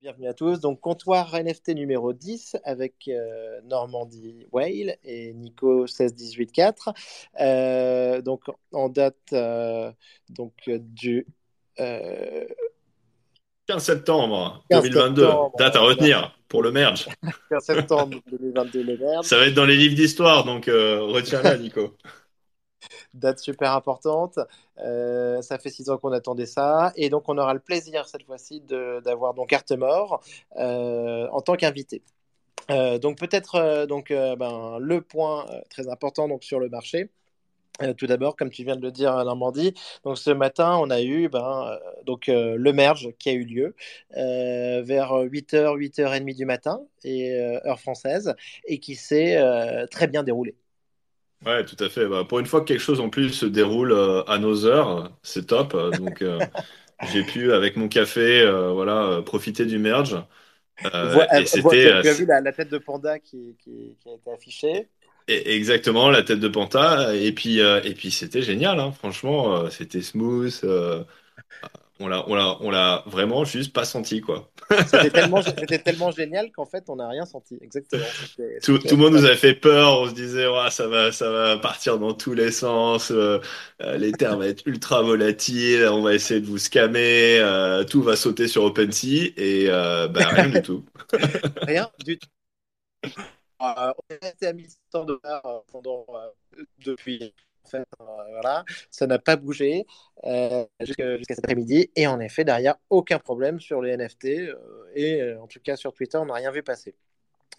Bienvenue à tous. Donc, comptoir NFT numéro 10 avec euh, Normandie Whale et Nico 16184. Euh, donc, en date euh, donc, du 15 septembre 2022. date à retenir pour le merge. 15 septembre 2022, le merge. Ça va être dans les livres d'histoire, donc retiens-la, Nico. date super importante. Euh, ça fait six ans qu'on attendait ça. Et donc, on aura le plaisir cette fois-ci d'avoir donc Artemore euh, en tant qu'invité. Euh, donc, peut-être donc ben, le point très important donc, sur le marché. tout d'abord, comme tu viens de le dire Normandie, donc ce matin, on a eu ben, donc, le merge qui a eu lieu vers 8h, 8h30 du matin, et, heure française, et qui s'est très bien déroulé. Ouais, tout à fait. Bah, pour une fois que quelque chose en plus se déroule euh, à nos heures, c'est top. Donc, euh, j'ai pu, avec mon café, euh, voilà, profiter du merge. et c'était. Tu as vu la, tête de panda qui, qui, a été affichée. exactement, la tête de panda. Et puis, et puis c'était génial. Hein. Franchement, c'était smooth on l'a, on l'a, vraiment juste pas senti, quoi. C'était tellement, tellement génial qu'en fait, on n'a rien senti. Exactement. Tout, le monde nous avait fait peur. On se disait, ça va, ça va partir dans tous les sens. Euh, euh, les termes vont être ultra volatiles. On va essayer de vous scammer. Euh, tout va sauter sur OpenSea et bah, rien du tout. rien du tout. on été à 1100 dollars pendant depuis fait, euh, voilà, ça n'a pas bougé euh, jusqu'à cet après-midi. Et en effet, derrière, aucun problème sur les NFT. Euh, et en tout cas, sur Twitter, on n'a rien vu passer.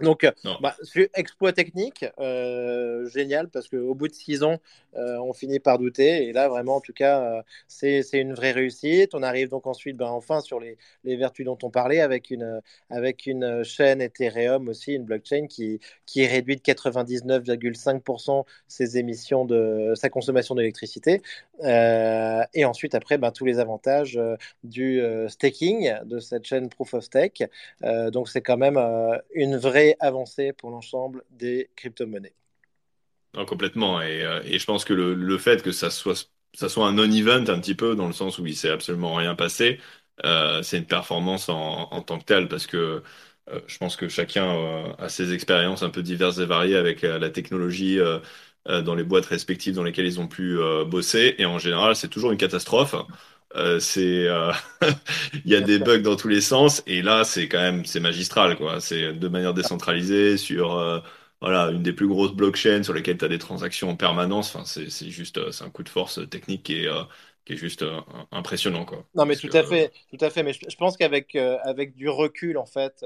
Donc, euh, bah, exploit technique, euh, génial, parce qu'au bout de six ans, euh, on finit par douter. Et là, vraiment, en tout cas, c'est une vraie réussite. On arrive donc ensuite, ben, enfin, sur les, les, vertus dont on parlait, avec une, avec une chaîne Ethereum aussi, une blockchain qui, qui réduit de 99,5% ses émissions de sa consommation d'électricité. et ensuite, après, ben, tous les avantages du staking de cette chaîne Proof of Stake. donc, c'est quand même une vraie avancé pour l'ensemble des crypto-monnaies. complètement. Euh, et, je pense que le, fait que ça soit, un non-event un petit peu, dans le sens où il s'est absolument rien passé, euh, c'est une performance en, tant que telle, parce que euh, je pense que chacun a ses expériences un peu diverses et variées avec la technologie dans les boîtes respectives dans lesquelles ils ont pu bosser. Et en général, c'est toujours une catastrophe. Euh, c'est, euh, il y a des bugs dans tous les sens et là c'est quand même c'est magistral quoi. C'est de manière décentralisée sur euh, voilà une des plus grosses blockchains sur lesquelles tu as des transactions en permanence. Enfin c'est, c'est juste c'est un coup de force technique qui est qui est juste impressionnant quoi. Non mais tout à fait tout à fait. Mais je, je pense qu'avec avec du recul en fait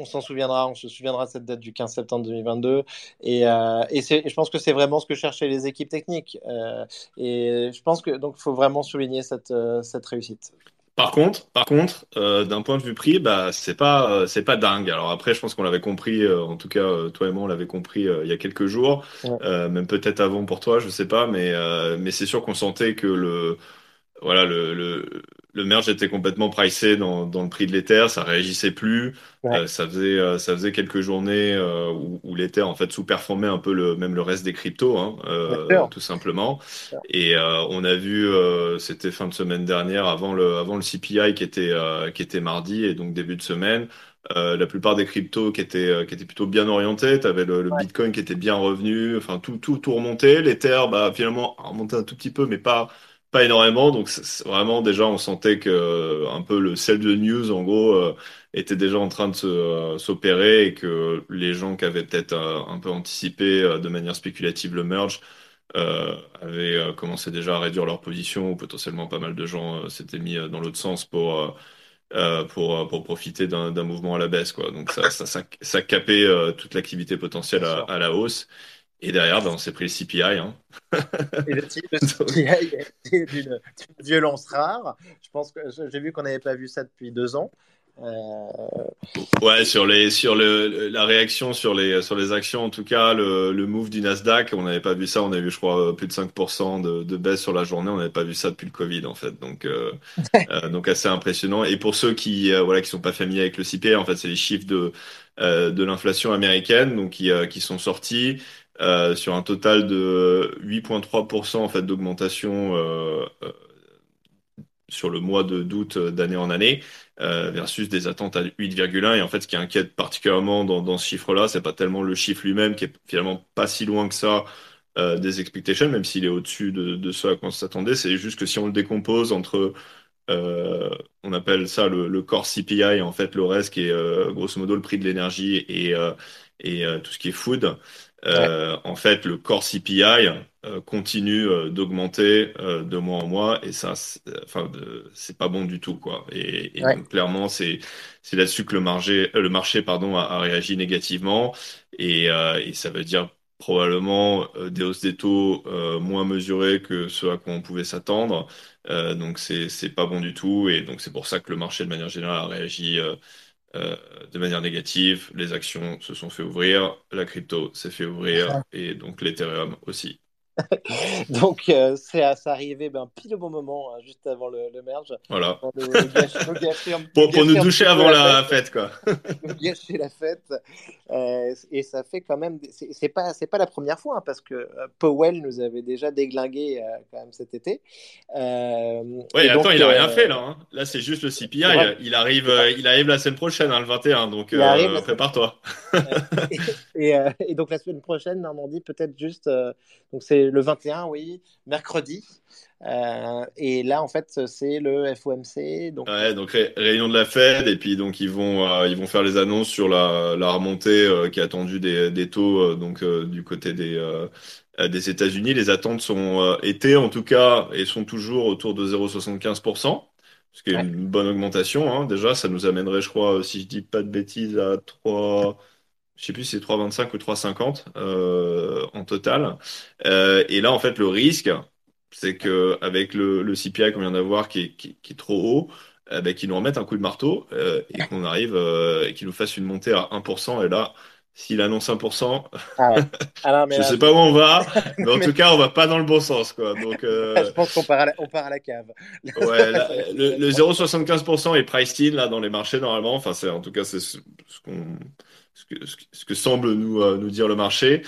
on s'en souviendra, on se souviendra de cette date du 15 septembre 2022. Et, euh, et, je pense que c'est vraiment ce que cherchaient les équipes techniques. Euh, et je pense que donc faut vraiment souligner cette, euh, cette réussite. Par contre, par contre, d'un point de vue prix, bah c'est pas c'est pas dingue. Alors après, je pense qu'on l'avait compris, en tout cas toi et moi on l'avait compris il y a quelques jours, même peut-être avant pour toi, je sais pas, mais mais c'est sûr qu'on sentait que le voilà, le, le, le, merge était complètement pricé dans, dans le prix de l'Ether, ça réagissait plus. Euh, ça faisait euh, ça faisait quelques journées euh, où, où l'Ether en fait sous-performait un peu le même le reste des cryptos, hein, tout simplement. Et on a vu, c'était fin de semaine dernière, avant le avant le CPI qui était qui était mardi et donc début de semaine. la plupart des cryptos qui étaient qui étaient plutôt bien orientés, tu avais le, le Bitcoin qui était bien revenu, enfin tout tout tout remonté, l'Ether bah finalement remonté un tout petit peu mais pas pas énormément, donc vraiment déjà on sentait que euh, un peu le sell de news en gros euh, était déjà en train de euh, s'opérer et que les gens qui avaient peut-être un peu anticipé de manière spéculative le merge avaient commencé déjà à réduire leur position ou potentiellement pas mal de gens s'étaient mis dans l'autre sens pour pour pour profiter d'un mouvement à la baisse quoi. Donc ça ça ça, ça capait toute l'activité potentielle à, à la hausse. Et derrière, ben, on s'est pris le CPI. Hein. Et le CPI est d'une violence rare. Je pense que j'ai vu qu'on n'avait pas vu ça depuis deux ans. Euh... Ouais, sur les sur le la réaction sur les sur les actions en tout cas le, le move du Nasdaq, on n'avait pas vu ça, on a vu je crois plus de 5% de, de baisse sur la journée, on n'avait pas vu ça depuis le Covid en fait. Donc euh, euh, donc assez impressionnant et pour ceux qui euh, voilà qui sont pas familiers avec le CPI, en fait, c'est les chiffres de euh, de l'inflation américaine donc qui qui sont sortis euh, sur un total de 8,3% en fait d'augmentation euh, euh, sur le mois de d'août d'année en année versus des attentes à 8,1. Et en fait, ce qui inquiète particulièrement dans, ce chiffre-là, c'est pas tellement le chiffre lui-même qui est finalement pas si loin que ça des expectations, même s'il est au-dessus de, de ce à quoi on s'attendait. C'est juste que si on le décompose entre on appelle ça le, core CPI, en fait, le reste qui est grosso modo le prix de l'énergie et tout ce qui est food. En fait, le core CPI continue d'augmenter de mois en mois et ça, enfin, c'est pas bon du tout, quoi. Et, et donc, clairement, c'est c'est là-dessus que le marché, le marché, pardon, a, a réagi négativement et, et ça veut dire probablement euh, des hausses des taux euh, moins mesurées que ce à quoi on pouvait s'attendre. Euh, donc c'est c'est pas bon du tout et donc c'est pour ça que le marché de manière générale a réagi de manière négative. Les actions se sont fait ouvrir, la crypto s'est fait ouvrir et donc l'Ethereum aussi. Donc, euh, c'est arrivé ben, pile au bon moment, hein, juste avant le, merge. Voilà. Pour, nous doucher avant la, fête. quoi. gâcher la fête. Euh, et ça fait quand même. C'est pas, pas la première fois, hein, parce que euh, Powell nous avait déjà déglingué quand même cet été. oui, attends, il a rien fait là. Hein. Là, c'est juste le CPI. Il arrive, il arrive la semaine prochaine, le 21. Donc, prépare-toi. et, et, donc, la semaine prochaine, Normandie, peut-être juste. donc, c'est le 21, oui, mercredi. Euh, et là, en fait, c'est le FOMC. Donc, ouais, donc réunion de la Fed, et puis donc ils vont euh, ils vont faire les annonces sur la, la remontée euh, qui est attendue des, des taux donc du côté des des États-Unis. Les attentes sont été en tout cas et sont toujours autour de 0,75%. Ce qui est une bonne augmentation, hein. déjà, ça nous amènerait, je crois, si je dis pas de bêtises, à 3, je sais plus si c'est 3,25 ou 3,50 euh, en total. Euh, et là, en fait, le risque, c'est que avec le, le CPI qu'on vient d'avoir qui est, qui, qui est, trop haut, euh, ben, qu'ils nous remettent un coup de marteau euh, et qu'on arrive et qu'ils nous fassent une montée à 1%. Et là, s'il annonce 1%, ah ouais. ah je ne sais pas où on va, mais en tout cas, on va pas dans le bon sens. Quoi. Donc, euh... Je pense qu'on part, à la... part à la cave. ouais, le, le 0,75% est priced in là, dans les marchés normalement. Enfin, en tout cas, c'est ce qu'on ce que, semble nous, euh, nous dire le marché.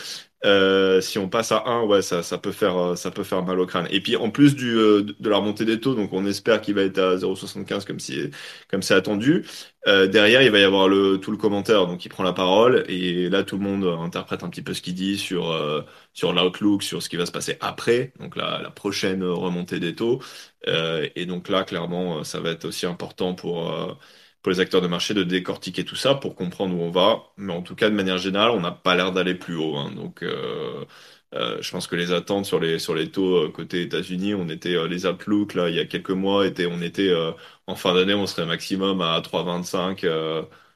Euh, si on passe à 1, ouais, ça, ça, peut faire, euh, ça peut faire mal au crâne. Et puis en plus du, de la remontée des taux, donc on espère qu'il va être à 0,75 comme si, comme c'est attendu. Derrière, il va y avoir le, tout le commentaire, donc il prend la parole et là tout le monde interprète un petit peu ce qu'il dit sur, sur l'outlook, sur ce qui va se passer après, donc la, la prochaine remontée des taux. et donc là, clairement, ça va être aussi important pour pour les acteurs de marché de décortiquer tout ça pour comprendre où on va. Mais en tout cas, de manière générale, on n'a pas l'air d'aller plus haut. Hein. Donc, euh, euh, je pense que les attentes sur les sur les taux euh, côté États-Unis, on était euh, les outlooks là il y a quelques mois on était en fin d'année on serait maximum à 3,25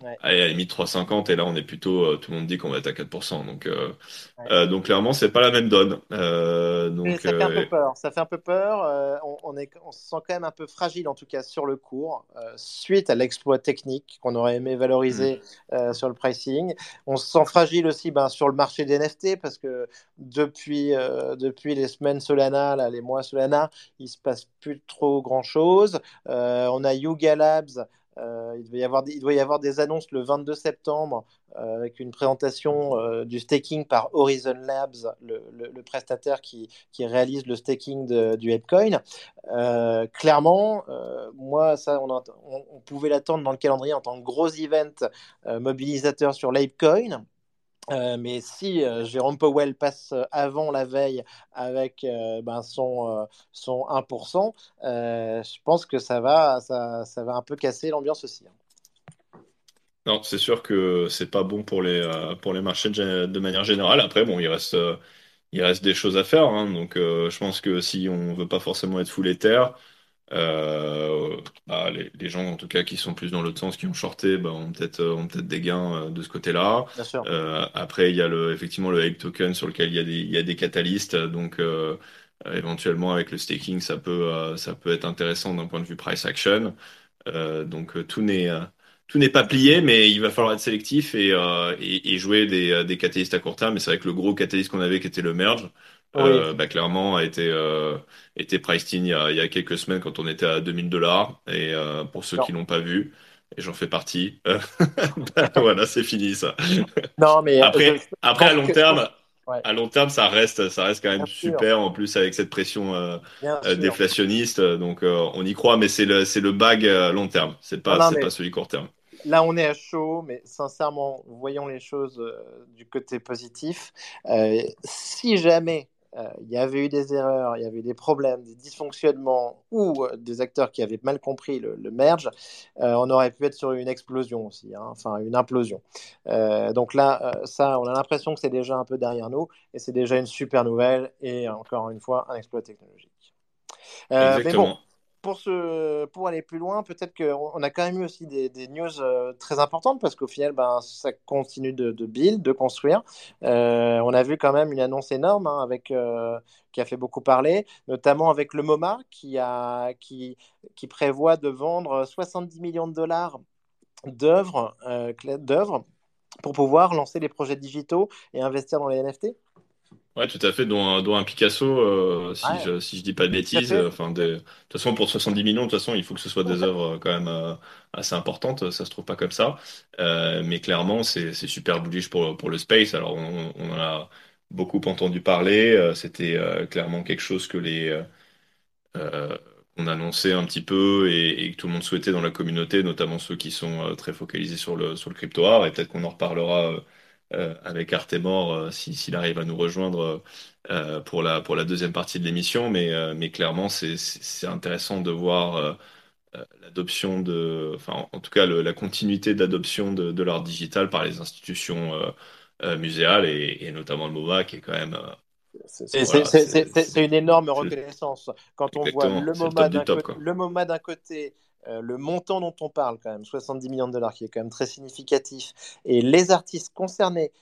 Ouais. Allez, à la limite 3,50 et là on est plutôt, euh, tout le monde dit qu'on va être à 4%. Donc, euh, ouais. euh, donc clairement, c'est pas la même donne. Euh, donc, ça fait un peu peur. Ça fait un peu peur. On, on, est, on, se sent quand même un peu fragile en tout cas sur le cours suite à l'exploit technique qu'on aurait aimé valoriser mmh. sur le pricing. On se sent fragile aussi ben, sur le marché des NFT parce que depuis, depuis les semaines Solana, là, les mois Solana, il se passe trop grand chose. on a Yuga Labs euh, il, doit y avoir des, annonces le 22 septembre euh, avec une présentation euh, du staking par Horizon Labs, le, prestataire qui, réalise le staking du. Euh, clairement, euh, moi, ça, on, pouvait l'attendre dans le calendrier en tant que gros event euh, mobilisateur sur l'Apecoin. Euh, mais si euh, Jérôme Powell passe avant la veille avec euh, ben son, son 1%, je pense que ça va, ça, va un peu casser l'ambiance aussi. Hein. Non, c'est sûr que c'est pas bon pour les, pour les marchés de, manière générale. Après, bon, il reste, il reste des choses à faire. Hein, donc, je pense que si on veut pas forcément être full Ether, euh, bah, les, les, gens en tout cas qui sont plus dans l'autre sens, qui ont shorté, bah, ont peut-être euh, ont peut-être des gains euh, de ce côté-là. Euh, après, il y a le effectivement le Ape token sur lequel il y a des il y a des catalystes, donc éventuellement avec le staking, ça peut ça peut être intéressant d'un point de vue price action. donc tout n'est tout n'est pas plié, mais il va falloir être sélectif et, et, et jouer des, des catalystes à court terme. Mais c'est vrai que le gros catalyste qu'on avait, qui était le merge, euh, bah, clairement a été, euh, été priced in il y, a, il y, a, quelques semaines quand on était à 2000 dollars. Et euh, pour ceux qui l'ont pas vu, et j'en fais partie, bah, voilà, c'est fini ça. Non, mais après, après à long terme, à long terme, ça reste, ça reste quand même super. En plus, avec cette pression euh, euh, déflationniste, donc on y croit, mais c'est le, c'est le bag long terme. C'est pas, pas celui court terme. Là, on est à chaud, mais sincèrement, voyons les choses du côté positif. si jamais euh, il y avait eu des erreurs, il y avait eu des problèmes, des dysfonctionnements ou euh, des acteurs qui avaient mal compris le, merge, euh, on aurait pu être sur une explosion aussi, hein, enfin une implosion. donc là, ça, on a l'impression que c'est déjà un peu derrière nous et c'est déjà une super nouvelle et encore une fois un exploit technologique. Exactement pour, pour aller plus loin, peut-être qu'on a quand même eu aussi des, news euh, très importantes parce qu'au final, ben, ça continue de, build, de construire. Euh, on a vu quand même une annonce énorme hein, avec, euh, qui a fait beaucoup parler, notamment avec le MoMA qui, a, qui, qui prévoit de vendre 70 millions de dollars d'œuvres pour pouvoir lancer les projets digitaux et investir dans les NFT. Ouais, tout à fait, dont, un, Picasso, euh, si, je, si je dis pas de bêtises. Enfin, de toute façon, pour 70 millions, de toute façon, il faut que ce soit des œuvres euh, quand même euh, assez importantes. Ça se trouve pas comme ça. mais clairement, c'est super bullish pour, pour le space. Alors, on, on en a beaucoup entendu parler. C'était clairement quelque chose que les on annonçait un petit peu et, que tout le monde souhaitait dans la communauté, notamment ceux qui sont très focalisés sur le, sur le crypto art. Et peut-être qu'on en reparlera euh, avec Artemore euh, s'il arrive à nous rejoindre euh, pour, la, pour la deuxième partie de l'émission. Mais, mais clairement, c'est intéressant de voir l'adoption de, enfin, en tout cas, la continuité d'adoption de, de l'art digital par les institutions muséales et, notamment le MoMA qui est quand même. c'est une énorme reconnaissance. Quand on voit le MoMA d'un côté, euh, le montant dont on parle, quand même, 70 millions de dollars, qui est quand même très significatif, et les artistes concernés,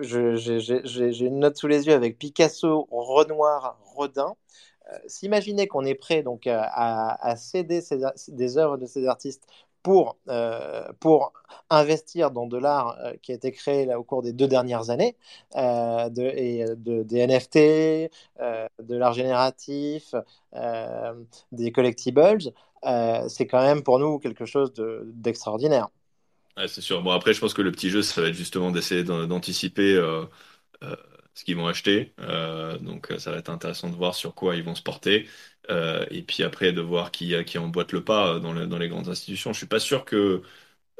j'ai une note sous les yeux avec Picasso, Renoir, Rodin. Euh, s'imaginer qu'on est prêt donc à, céder des œuvres de ces artistes pour, euh, pour investir dans de l'art qui a été créé au cours des deux dernières années, des NFT, de l'art génératif, des collectibles, euh, c'est quand même pour nous quelque chose d'extraordinaire. c'est sûr. Bon, après, je pense que le petit jeu, ça va être justement d'essayer d'anticiper euh, euh, ce qu'ils vont acheter. donc, ça va être intéressant de voir sur quoi ils vont se porter. et puis après, de voir qui, emboîte le pas dans, dans les grandes institutions. Je suis pas sûr que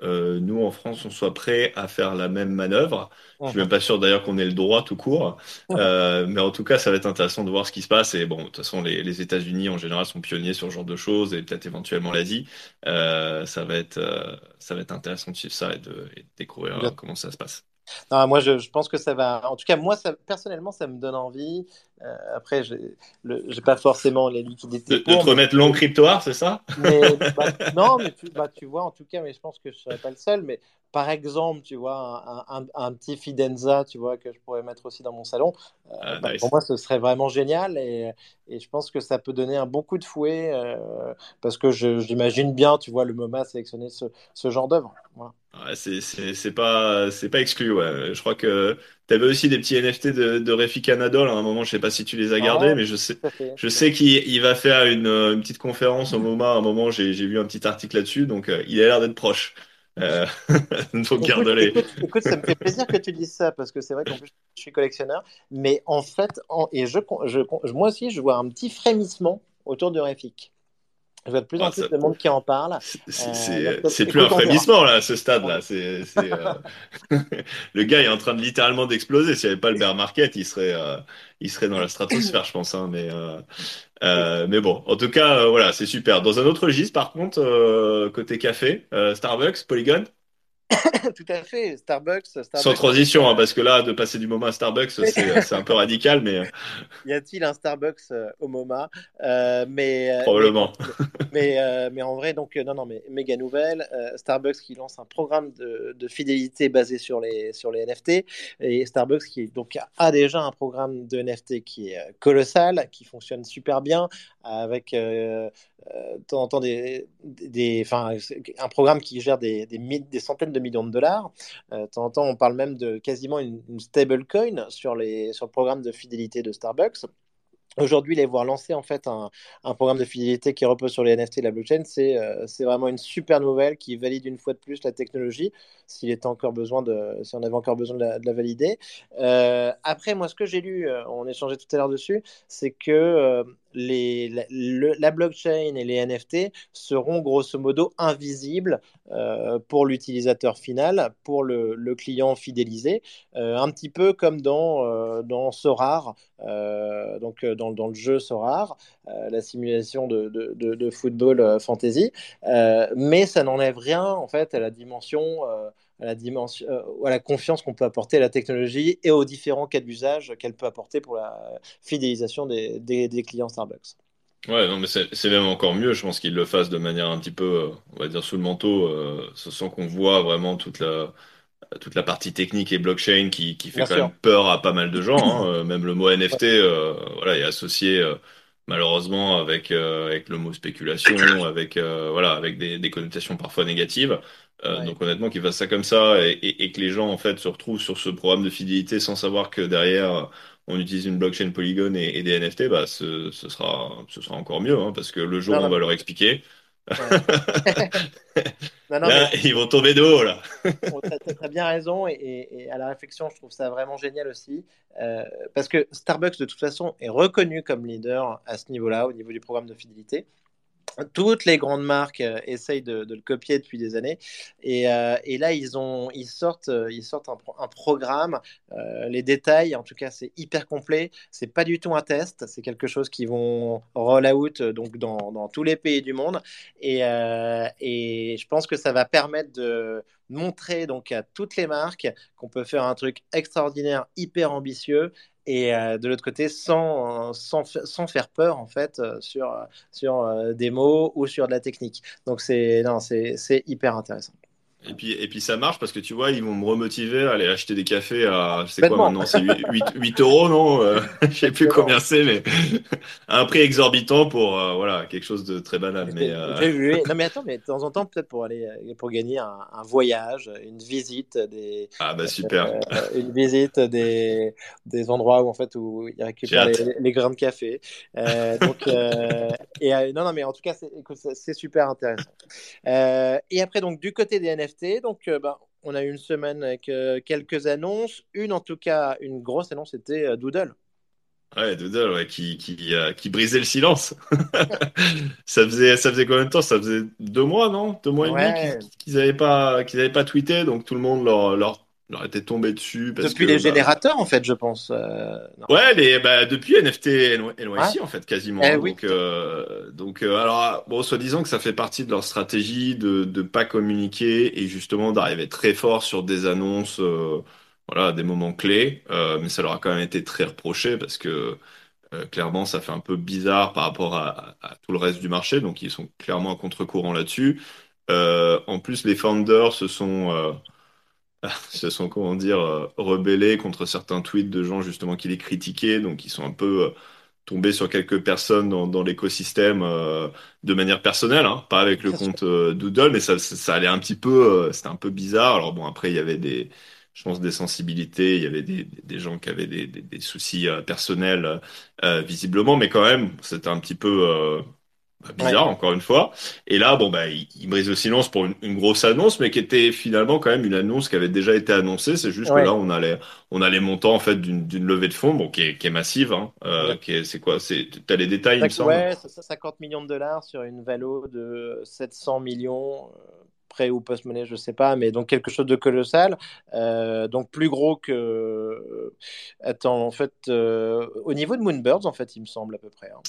euh, nous en France on soit prêt à faire la même manœuvre. Je suis même pas sûr d'ailleurs qu'on ait le droit tout court, euh, mais en tout cas ça va être intéressant de voir ce qui se passe. Et bon, de toute façon les, les États-Unis en général sont pionniers sur ce genre de choses et peut-être éventuellement l'Asie. Euh, ça va être ça va être intéressant de suivre ça et de, et de découvrir comment ça se passe. Non, moi, je, je, pense que ça va. En tout cas, moi, ça, personnellement, ça me donne envie. Euh, après, je n'ai pas forcément les liquidités. De, te remettre long cryptoire, c'est ça? Mais, bah, Non, mais tu, bah, tu vois, en tout cas, mais je pense que je ne serai pas le seul. Mais par exemple, tu vois, un, un, un, petit Fidenza, tu vois, que je pourrais mettre aussi dans mon salon. Euh, ah, bah, pour moi, ce serait vraiment génial. Et, et, je pense que ça peut donner un bon coup de fouet. Euh, parce que j'imagine bien, tu vois, le MoMA sélectionner ce, ce genre d'œuvre. Voilà. Ouais, c'est pas, pas exclu. Ouais. Je crois que tu avais aussi des petits NFT de, de Refik Anadol. À un moment, je sais pas si tu les as gardés, mais je sais, je sais qu'il va faire une, une, petite conférence au moment. À un moment, j'ai vu un petit article là-dessus, donc euh, il a l'air d'être proche. Euh, donc garde-les. Écoute, ça me fait plaisir que tu dises ça parce que c'est vrai qu'en plus je suis collectionneur, mais en fait, et je, je, moi aussi, je vois un petit frémissement autour de Refik. Je vois de plus en ah, plus de monde qui en parle. C'est euh, plus un frémissement, là, à ce stade-là. Euh, le gars est en train de littéralement d'exploser. S'il n'y avait pas le bear market, il serait, euh, il serait dans la stratosphère, je pense. Hein, mais, mais bon, en tout cas, voilà, c'est super. Dans un autre registre, par contre, côté café, Starbucks, Polygon Tout à fait, Starbucks. Sans transition, hein, parce que là, de passer du MoMA à Starbucks, c'est un peu radical, mais. y a-t-il un Starbucks euh, au MoMA? Euh, mais, euh, Probablement. Mais, mais, en vrai, donc, non, non, mais méga nouvelle. Starbucks qui lance un programme de, de, fidélité basé sur les, sur les NFT. Et Starbucks qui donc, a déjà un programme de NFT qui est colossal, qui fonctionne super bien, avec de temps en temps des, des, un programme qui gère des, des, des centaines de millions de dollars. Euh, de temps en temps, on parle même de quasiment une, stable coin sur, sur le programme de fidélité de Starbucks. Aujourd'hui, les voir lancer en fait un, un, programme de fidélité qui repose sur les NFT et la blockchain, c'est euh, vraiment une super nouvelle qui valide une fois de plus la technologie, s'il était encore besoin de, si on avait encore besoin de la valider. Euh, après, moi, ce que j'ai lu, euh, on échangeait tout à l'heure dessus, c'est que euh, la, blockchain et les NFT seront grosso modo invisibles euh, pour l'utilisateur final, pour le, client fidélisé, euh, un petit peu comme dans, dans Sorare, donc dans le jeu Sorare, euh, la simulation de, de, football euh, fantasy, euh, mais ça n'enlève rien en fait à la dimension à la, dimension, à la confiance qu'on peut apporter à la technologie et aux différents cas d'usage qu'elle peut apporter pour la fidélisation des, des, des clients Starbucks. Ouais, non, mais c'est même encore mieux. Je pense qu'ils le fassent de manière un petit peu, on va dire, sous le manteau, euh, sans qu'on voit vraiment toute la, toute la partie technique et blockchain qui, qui fait Bien quand sûr. même peur à pas mal de gens. Hein. Euh, Même le mot NFT, euh, voilà, est associé euh, malheureusement avec euh, avec le mot spéculation, avec euh, voilà, avec des, des connotations parfois négatives. Euh, Ouais. donc honnêtement, qu'ils fassent ça comme ça et, et, et que les gens en fait se retrouvent sur ce programme de fidélité sans savoir que derrière on utilise une blockchain Polygon et, et des NFT, bah ce, ce sera ce sera encore mieux hein, parce que le jour où on va leur expliquer, ouais. non, non, mais là ils vont tomber de haut là. tu as, très bien raison. Et, à la réflexion, je trouve ça vraiment génial aussi. Euh, parce que Starbucks, de toute façon, est reconnu comme leader à ce niveau-là, au niveau du programme de fidélité. Toutes les grandes marques euh, essayent de, le copier depuis des années. Et, euh, là, ils, ont, ils sortent, un, programme. Euh, les détails, en tout cas, c'est hyper complet. C'est pas du tout un test. C'est quelque chose qui vont roll out donc, dans, tous les pays du monde. Et, euh, et je pense que ça va permettre de montrer donc à toutes les marques qu'on peut faire un truc extraordinaire, hyper ambitieux et euh, de l'autre côté sans, sans, sans, faire peur en fait euh, sur, sur euh, des mots ou sur de la technique. Donc c'est hyper intéressant. Et puis, et puis ça marche parce que tu vois, ils vont me remotiver à aller acheter des cafés à, c'est quoi Complètement. maintenant? C'est 8, 8, 8 euros, non? Euh, je sais plus combien c'est, mais à un prix exorbitant pour, euh, voilà, quelque chose de très banal. Mais, euh, vu. Non mais attends, mais de temps en temps peut-être pour aller euh, pour gagner un, un voyage, une visite des ah bah super. euh, une visite des, des endroits où en fait où ils récupèrent les, les grains de café. Euh, donc euh, et euh, non non mais en tout cas c'est super intéressant. Euh, et après donc du côté des NFT, donc euh, bah, on a eu une semaine avec euh, quelques annonces. Une en tout cas, une grosse annonce, c'était euh, Doodle. Ouais, Doodle, ouais, qui, qui, euh, qui brisait le silence. Ça faisait, ça faisait combien de temps? Ça faisait deux mois, non? Deux mois et demi qu'ils Ouais, qu'ils avaient pas, avaient pas tweeté, donc tout le monde leur, leur, leur était tombé dessus parce depuis que, les bah, générateurs en fait, je pense. Euh. Ouais, les, bah, depuis NFT Ouais. NYC en fait quasiment. Eh hein. oui, donc euh, donc euh, alors bon, soi-disant que ça fait partie de leur stratégie de de pas communiquer et justement d'arriver très fort sur des annonces, voilà, à des moments clés. Mais ça leur a quand même été très reproché parce que clairement ça fait un peu bizarre par rapport à, à tout le reste du marché. Donc ils sont clairement à contre-courant là-dessus. En plus, les founders se sont se sont, comment dire, euh, rebellés contre certains tweets de gens justement qui les critiquaient, donc ils sont un peu euh, tombés sur quelques personnes dans, dans l'écosystème euh, de manière personnelle, hein, pas avec le Bien sûr. compte euh, Doodle, mais ça, ça, ça allait un petit peu, euh, c'était un peu bizarre. Alors bon, après il y avait des, je pense, des sensibilités, il y avait des, des, des gens qui avaient des, des, des soucis euh, personnels euh, visiblement, mais quand même, c'était un petit peu euh, bah, Ouais. bizarre, encore une fois. Et là, bon, bah, il, il brise le silence pour une, une grosse annonce, mais qui était finalement quand même une annonce qui avait déjà été annoncée. C'est juste que là, on a les, on a les montants, en fait, d'une, levée de fonds, bon, qui est, qui est massive, hein, euh, qui est, c'est quoi? C'est, t'as les détails, il me semble. Ouais, c'est ça, 50 millions de dollars sur une valo de 700 millions, euh, prêt ou post-money, je sais pas, mais donc quelque chose de colossal. Euh, donc plus gros que. Attends, en fait, euh, au niveau de Moonbirds, en fait, il me semble à peu près. hein.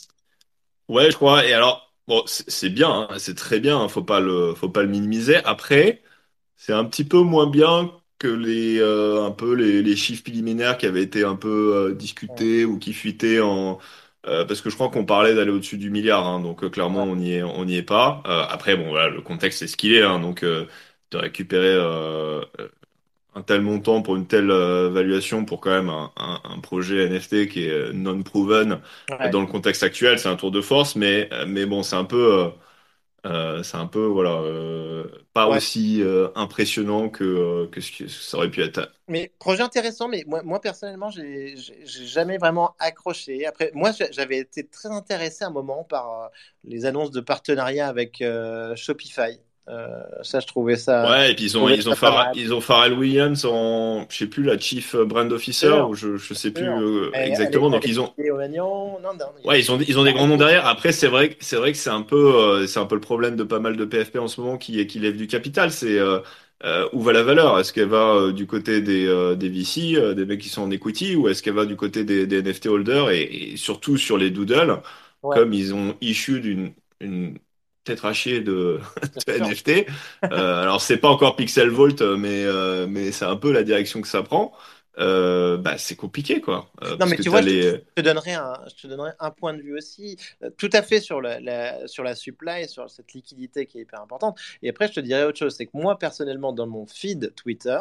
Ouais, je crois. Et alors, bon, c'est c'est bien, hein, c'est très bien, hein, faut pas le, faut pas le minimiser. Après, c'est un petit peu moins bien que les, euh, un peu les, les chiffres préliminaires qui avaient été un peu euh, Ouais. discutés ou qui fuitaient en, euh, parce que je crois qu'on parlait d'aller au-dessus du milliard, hein, donc euh, clairement Ouais. on n'y est, on n'y est pas. Euh, après, bon, voilà, le contexte c'est ce qu'il est, hein, donc euh, de récupérer euh, un tel montant pour une telle euh, valuation pour quand même un, un, un projet NFT qui est euh, non-proven euh, Ouais. dans le contexte actuel, c'est un tour de force, mais, euh, mais bon, c'est un peu, euh, c'est un peu voilà, pas aussi impressionnant que, que ce que ça aurait pu être. Mais projet intéressant, mais moi, moi personnellement, j'ai jamais vraiment accroché. Après, moi, j'avais été très intéressé à un moment par les annonces de partenariat avec Shopify. Euh, ça, je trouvais ça. Ouais, et puis ils ont, ils ont, ils ont Pharrell Williams en, je sais plus, la Chief Brand Officer, ou je, je sais plus euh, exactement. Donc ils ont. Ouais, ils ont, ils ont des grands noms derrière. Après, c'est vrai, c'est vrai que c'est un peu, euh, c'est un peu le problème de pas mal de PFP en ce moment qui, qui lève du capital. C'est où va la valeur? Est-ce qu'elle va du côté des, des VC, des mecs qui sont en equity, ou est-ce qu'elle va du côté des, des NFT holders et, surtout sur les doodles, comme ils ont issu d'une une tétrachier de, de NFT. Euh, alors c'est pas encore Pixel Vault, mais euh, mais c'est un peu la direction que ça prend. Euh, bah, c'est compliqué quoi. non mais tu vois, je, te, donnerai un, je te donnerai un point de vue aussi, tout à fait sur la, sur la supply, sur cette liquidité qui est hyper importante. Et après je te dirais autre chose, c'est que moi personnellement dans mon feed Twitter,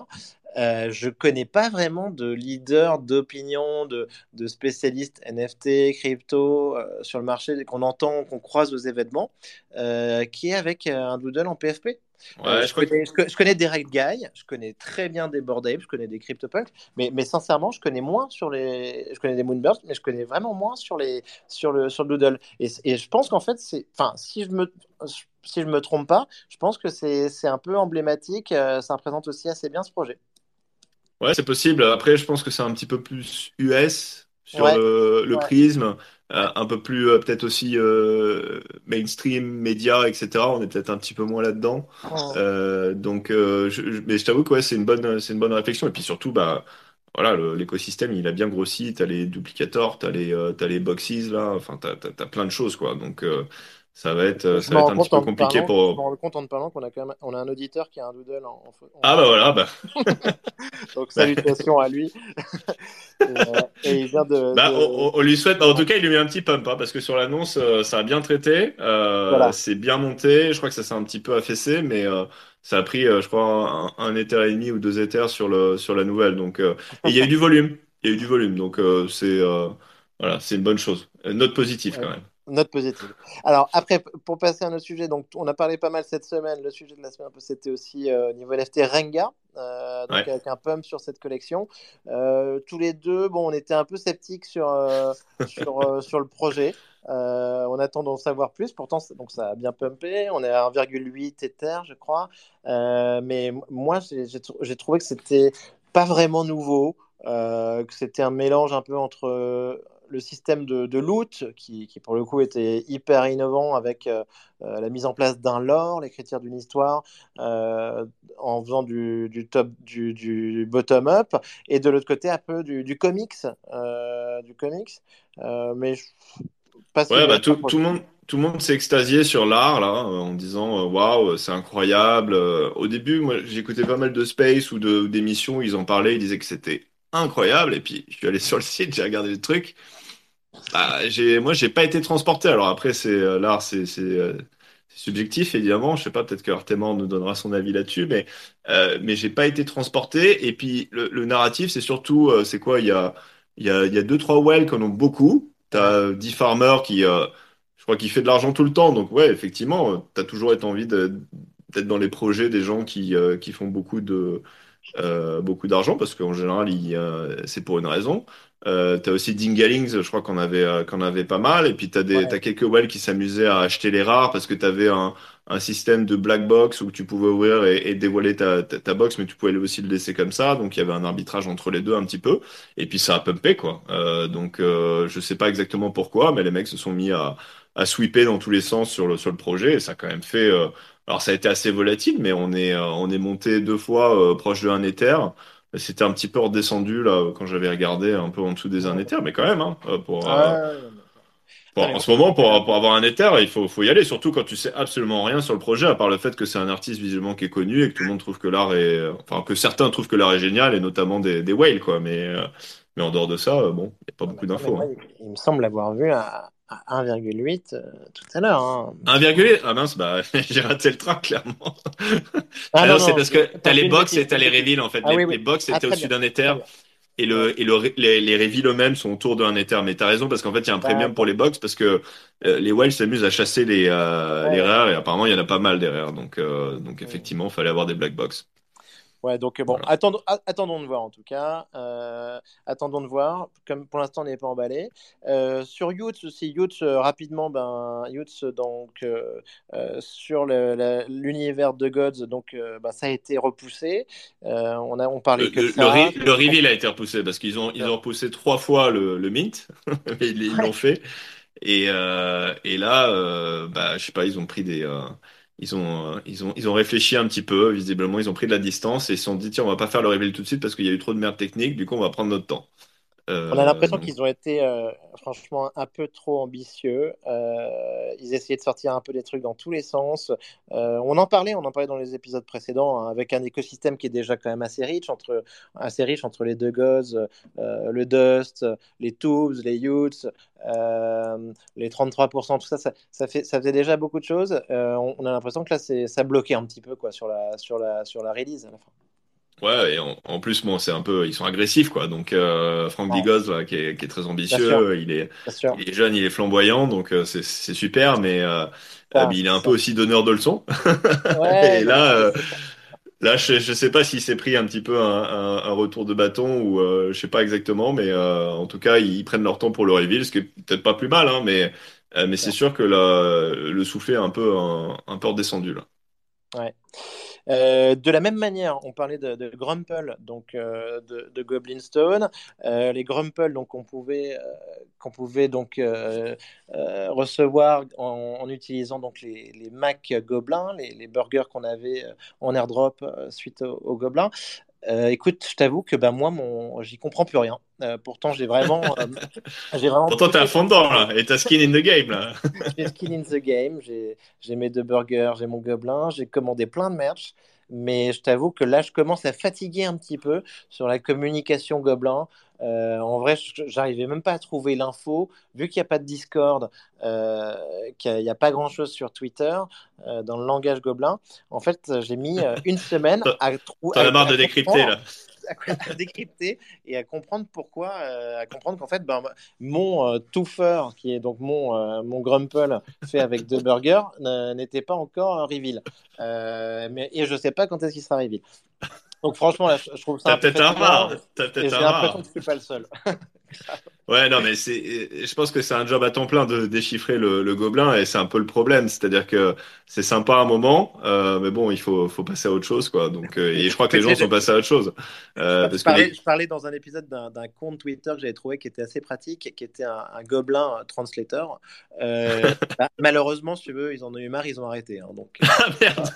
euh, je connais pas vraiment de leader d'opinion, de, de spécialistes NFT, crypto euh, sur le marché qu'on entend, qu'on croise aux événements, euh, qui est avec euh, un doodle en PFP. Je, connais, je, connais, Derek Guy, je connais très bien des Bored je connais des CryptoPunks, mais, mais sincèrement, je connais moins sur les, je connais des Moonbursts, mais je connais vraiment moins sur les, sur le, sur le doodle. Et, et je pense qu'en fait, c'est, enfin, si je me, si je me trompe pas, je pense que c'est un peu emblématique. ça représente aussi assez bien ce projet. Ouais, c'est possible. Après, je pense que c'est un petit peu plus US sur le, prisme, euh, un peu plus euh, peut-être aussi euh, mainstream, média, etc. On est peut-être un petit peu moins là-dedans. donc, je, mais je t'avoue que ouais, c'est une bonne, c'est une bonne réflexion. Et puis surtout, bah, voilà, l'écosystème, il a bien grossi. T'as les duplicators, t'as les, as les boxes là. Enfin, t'as, as, plein de choses, quoi. Donc ça va être, ça va être un petit peu compliqué pour. Je me rends compte en te parlant qu'on a quand même on a un auditeur qui a un doodle en. en... Ah bah voilà. Bah. Donc salutations à lui. et, euh, et, il vient de. Bah, On, lui souhaite. Bah, en tout cas, il lui met un petit pump hein, parce que sur l'annonce, euh, ça a bien traité. Euh, voilà. C'est bien monté. Je crois que ça s'est un petit peu affaissé, mais euh, ça a pris, je crois, un, un éther et demi ou deux éthers sur le sur la nouvelle. Donc, et il y a eu du volume. Il y a eu du volume. Donc c'est voilà, c'est une bonne chose. Note positive quand même. Note positive. Alors après, pour passer à notre sujet, donc on a parlé pas mal cette semaine. Le sujet de la semaine, c'était aussi euh, au niveau NFT Renga, euh, donc avec un pump sur cette collection. Euh, tous les deux, bon, on était un peu sceptiques sur sur, sur le projet. on attend d'en savoir plus. Pourtant, donc ça a bien pumpé. On est à 1,8 Ether, je crois. mais moi, j'ai trouvé que c'était pas vraiment nouveau. que c'était un mélange un peu entre le système de, loot, qui, pour le coup était hyper innovant avec euh, euh, la mise en place d'un lore, l'écriture d'une histoire, euh, en faisant du, top, du, bottom-up, et de l'autre côté un peu du, comics, du comics. mais pas ouais, bah, tout, le monde. Tout le monde s'est extasié sur l'art là, en disant waouh, c'est incroyable. Au début, moi, j'écoutais pas mal de space ou d'émissions, ils en parlaient, ils disaient que c'était incroyable. Et puis, je suis allé sur le site, j'ai regardé le truc. Bah, moi, j'ai pas été transporté. Alors après, c'est euh, l'art, c'est, euh, c'est, subjectif évidemment. Je sais pas, peut-être que Arteman nous donnera son avis là-dessus, mais euh, mais j'ai pas été transporté. Et puis le, narratif, c'est surtout, euh, c'est quoi? Il y a il y a y a deux trois wells qui en ont beaucoup. T'as 10 farmers qui, je crois, qui fait de l'argent tout le temps. Donc ouais, effectivement, t'as toujours été envie d'être dans les projets des gens qui qui font beaucoup de beaucoup d'argent parce qu'en général, il, c'est pour une raison. Euh, t'as aussi Dingalings, je crois qu'on avait, euh, qu'on avait pas mal. Et puis t'as des, t'as quelques whales qui s'amusaient à acheter les rares parce que t'avais un, un système de black box où tu pouvais ouvrir et, dévoiler ta, ta, box, mais tu pouvais aussi le laisser comme ça. Donc il y avait un arbitrage entre les deux un petit peu. Et puis ça a pumpé quoi. Euh, donc euh, je sais pas exactement pourquoi, mais les mecs se sont mis à, à sweeper dans tous les sens sur le, sur le projet. Et ça a quand même fait. Euh, alors ça a été assez volatile, mais on est, on est monté deux fois proche de un Ether. C'était un petit peu redescendu là quand j'avais regardé un peu en dessous des 1 Ether, mais quand même, hein, euh, pour, euh, en ce moment, pour, pour, avoir un Ether, il faut, faut y aller, surtout quand tu sais absolument rien sur le projet, à part le fait que c'est un artiste visuellement qui est connu et que tout le monde trouve que l'art est, enfin que certains trouvent que l'art est génial et notamment des, des whales quoi, mais euh, mais en dehors de ça, bon, il n'y a pas beaucoup d'infos. Hein. Il me semble l'avoir vu à, 1,8 euh, tout à l'heure. Hein. 1,8 Ah mince, bah, j'ai raté le train, clairement. Ah, non, c'est parce que tu as les box et tu as les reveals, en fait. Ah les, box ah, étaient au-dessus d'un Ether. Et, le, et le, les, les reveals eux-mêmes sont autour d'un Ether. Mais t'as raison, parce qu'en fait, il y a un premium pour les box, parce que euh, les whales s'amusent à chasser les, euh, les rares, et apparemment, il y en a pas mal des rares. Donc, donc effectivement, il fallait avoir des black box. Ouais, donc bon, attendons, attendons de voir en tout cas. Euh, attendons de voir. Comme pour l'instant, on n'est pas emballé. Euh, sur Youth aussi, euh, rapidement, ben donc sur l'univers de Gods, donc ben, ça a été repoussé. on a, on parlait que le, ça. Le, reveal a été repoussé parce qu'ils ont, ils ont repoussé trois fois le, le mint, ils l'ont fait. Et, et là, bah, je sais pas, ils ont pris des ils ont, euh, ils, ont, ils ont réfléchi un petit peu, visiblement, ils ont pris de la distance et ils se sont dit, tiens, on va pas faire le réveil tout de suite parce qu'il y a eu trop de merde technique, du coup, on va prendre notre temps. Euh, on a l'impression qu'ils ont été euh, franchement un peu trop ambitieux. Euh, ils essayaient de sortir un peu des trucs dans tous les sens. on en parlait, on en parlait dans les épisodes précédents, hein, avec un écosystème qui est déjà quand même assez riche entre, assez riche entre les deux gosses, le Dust, les Tubes, les Utes, les 33%, tout ça, ça, fait, ça faisait déjà beaucoup de choses. On, on, a l'impression que là, ça bloquait un petit peu quoi, sur, la, sur, la, sur la release à la fin. Ouais, et en, plus, bon, c'est un peu, ils sont agressifs, quoi. Donc, euh, Franck ouais. qui, est, qui, est, très ambitieux, il est, il est, jeune, il est flamboyant, donc euh, c'est super, mais euh, il est un peu aussi donneur de leçons. Ouais, et là, euh, là, je, je sais pas s'il s'est pris un petit peu un, un, un, retour de bâton ou euh, je sais pas exactement, mais en tout cas, ils, prennent leur temps pour le reveal, ce qui est peut-être pas plus mal, hein, mais mais c'est sûr que le soufflet est un peu un, un peu redescendu là. Ouais. Euh, de la même manière, on parlait de, Grumple, donc euh, de, de, Goblin Stone. Euh, les Grumple, donc on pouvait, qu'on pouvait donc recevoir en, utilisant donc les, Mac Gobelins, les, burgers qu'on avait en airdrop suite aux au Gobelins. Euh, écoute, je t'avoue que ben, moi, mon... j'y comprends plus rien. Euh, pourtant, j'ai vraiment, euh, j'ai vraiment. Pourtant, t'es à fond dedans, là. Et t'as skin in the game, là. j'ai skin in the game. J'ai mes deux burgers, j'ai mon gobelin. J'ai commandé plein de merch. Mais je t'avoue que là, je commence à fatiguer un petit peu sur la communication gobelin. Euh, en vrai, j'arrivais même pas à trouver l'info. Vu qu'il n'y a pas de Discord, euh, qu'il n'y a, pas grand-chose sur Twitter, euh, dans le langage gobelin, en fait, j'ai mis une semaine à trouver. T'as la marre de décrypter, là à, décrypter et à comprendre pourquoi, à comprendre qu'en fait, ben, mon euh, touffer, qui est donc mon, mon grumple fait avec deux burgers, n'était pas encore un reveal. mais, et je sais pas quand est-ce qu'il sera reveal. Donc franchement, là, je trouve ça. T'as peut-être un rare. J'ai l'impression que je suis pas le seul. Ouais, non, mais c'est, je pense que c'est un job à temps plein de déchiffrer le, le gobelin et c'est un peu le problème. C'est-à-dire que c'est sympa un moment, euh, mais bon, il faut, faut passer à autre chose, quoi. Donc, euh, et je crois que les gens sont passés à autre chose. Euh, parce je, parlais, je, parlais, dans un épisode d'un compte Twitter que j'avais trouvé qui était assez pratique, qui était un, un gobelin translator. Euh, bah, malheureusement, si tu veux, ils en ont eu marre, ils ont arrêté. Hein, donc. ah merde.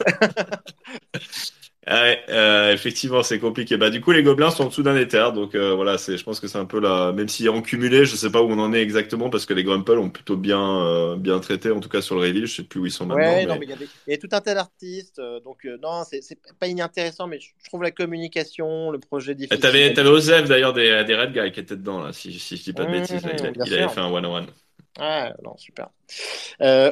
Ouais, euh, effectivement, c'est compliqué. Bah, du coup, les gobelins sont en dessous d'un éther, donc euh, voilà, c'est, je pense que c'est un peu la, même si en cumulé, je sais pas où on en est exactement, parce que les Grumple ont plutôt bien, euh, bien traité, en tout cas sur le reveal, je sais plus où ils sont maintenant. Ouais, non, mais il y, avait, il y a tout un tas d'artistes, donc non, c'est, c'est pas inintéressant, mais je, trouve la communication, le projet difficile. T'avais, t'avais Osef d'ailleurs des, des Red Guys qui étaient dedans là, si, si je dis pas de mmh, bêtises, il, il avait fait un one on one. Ah non, super.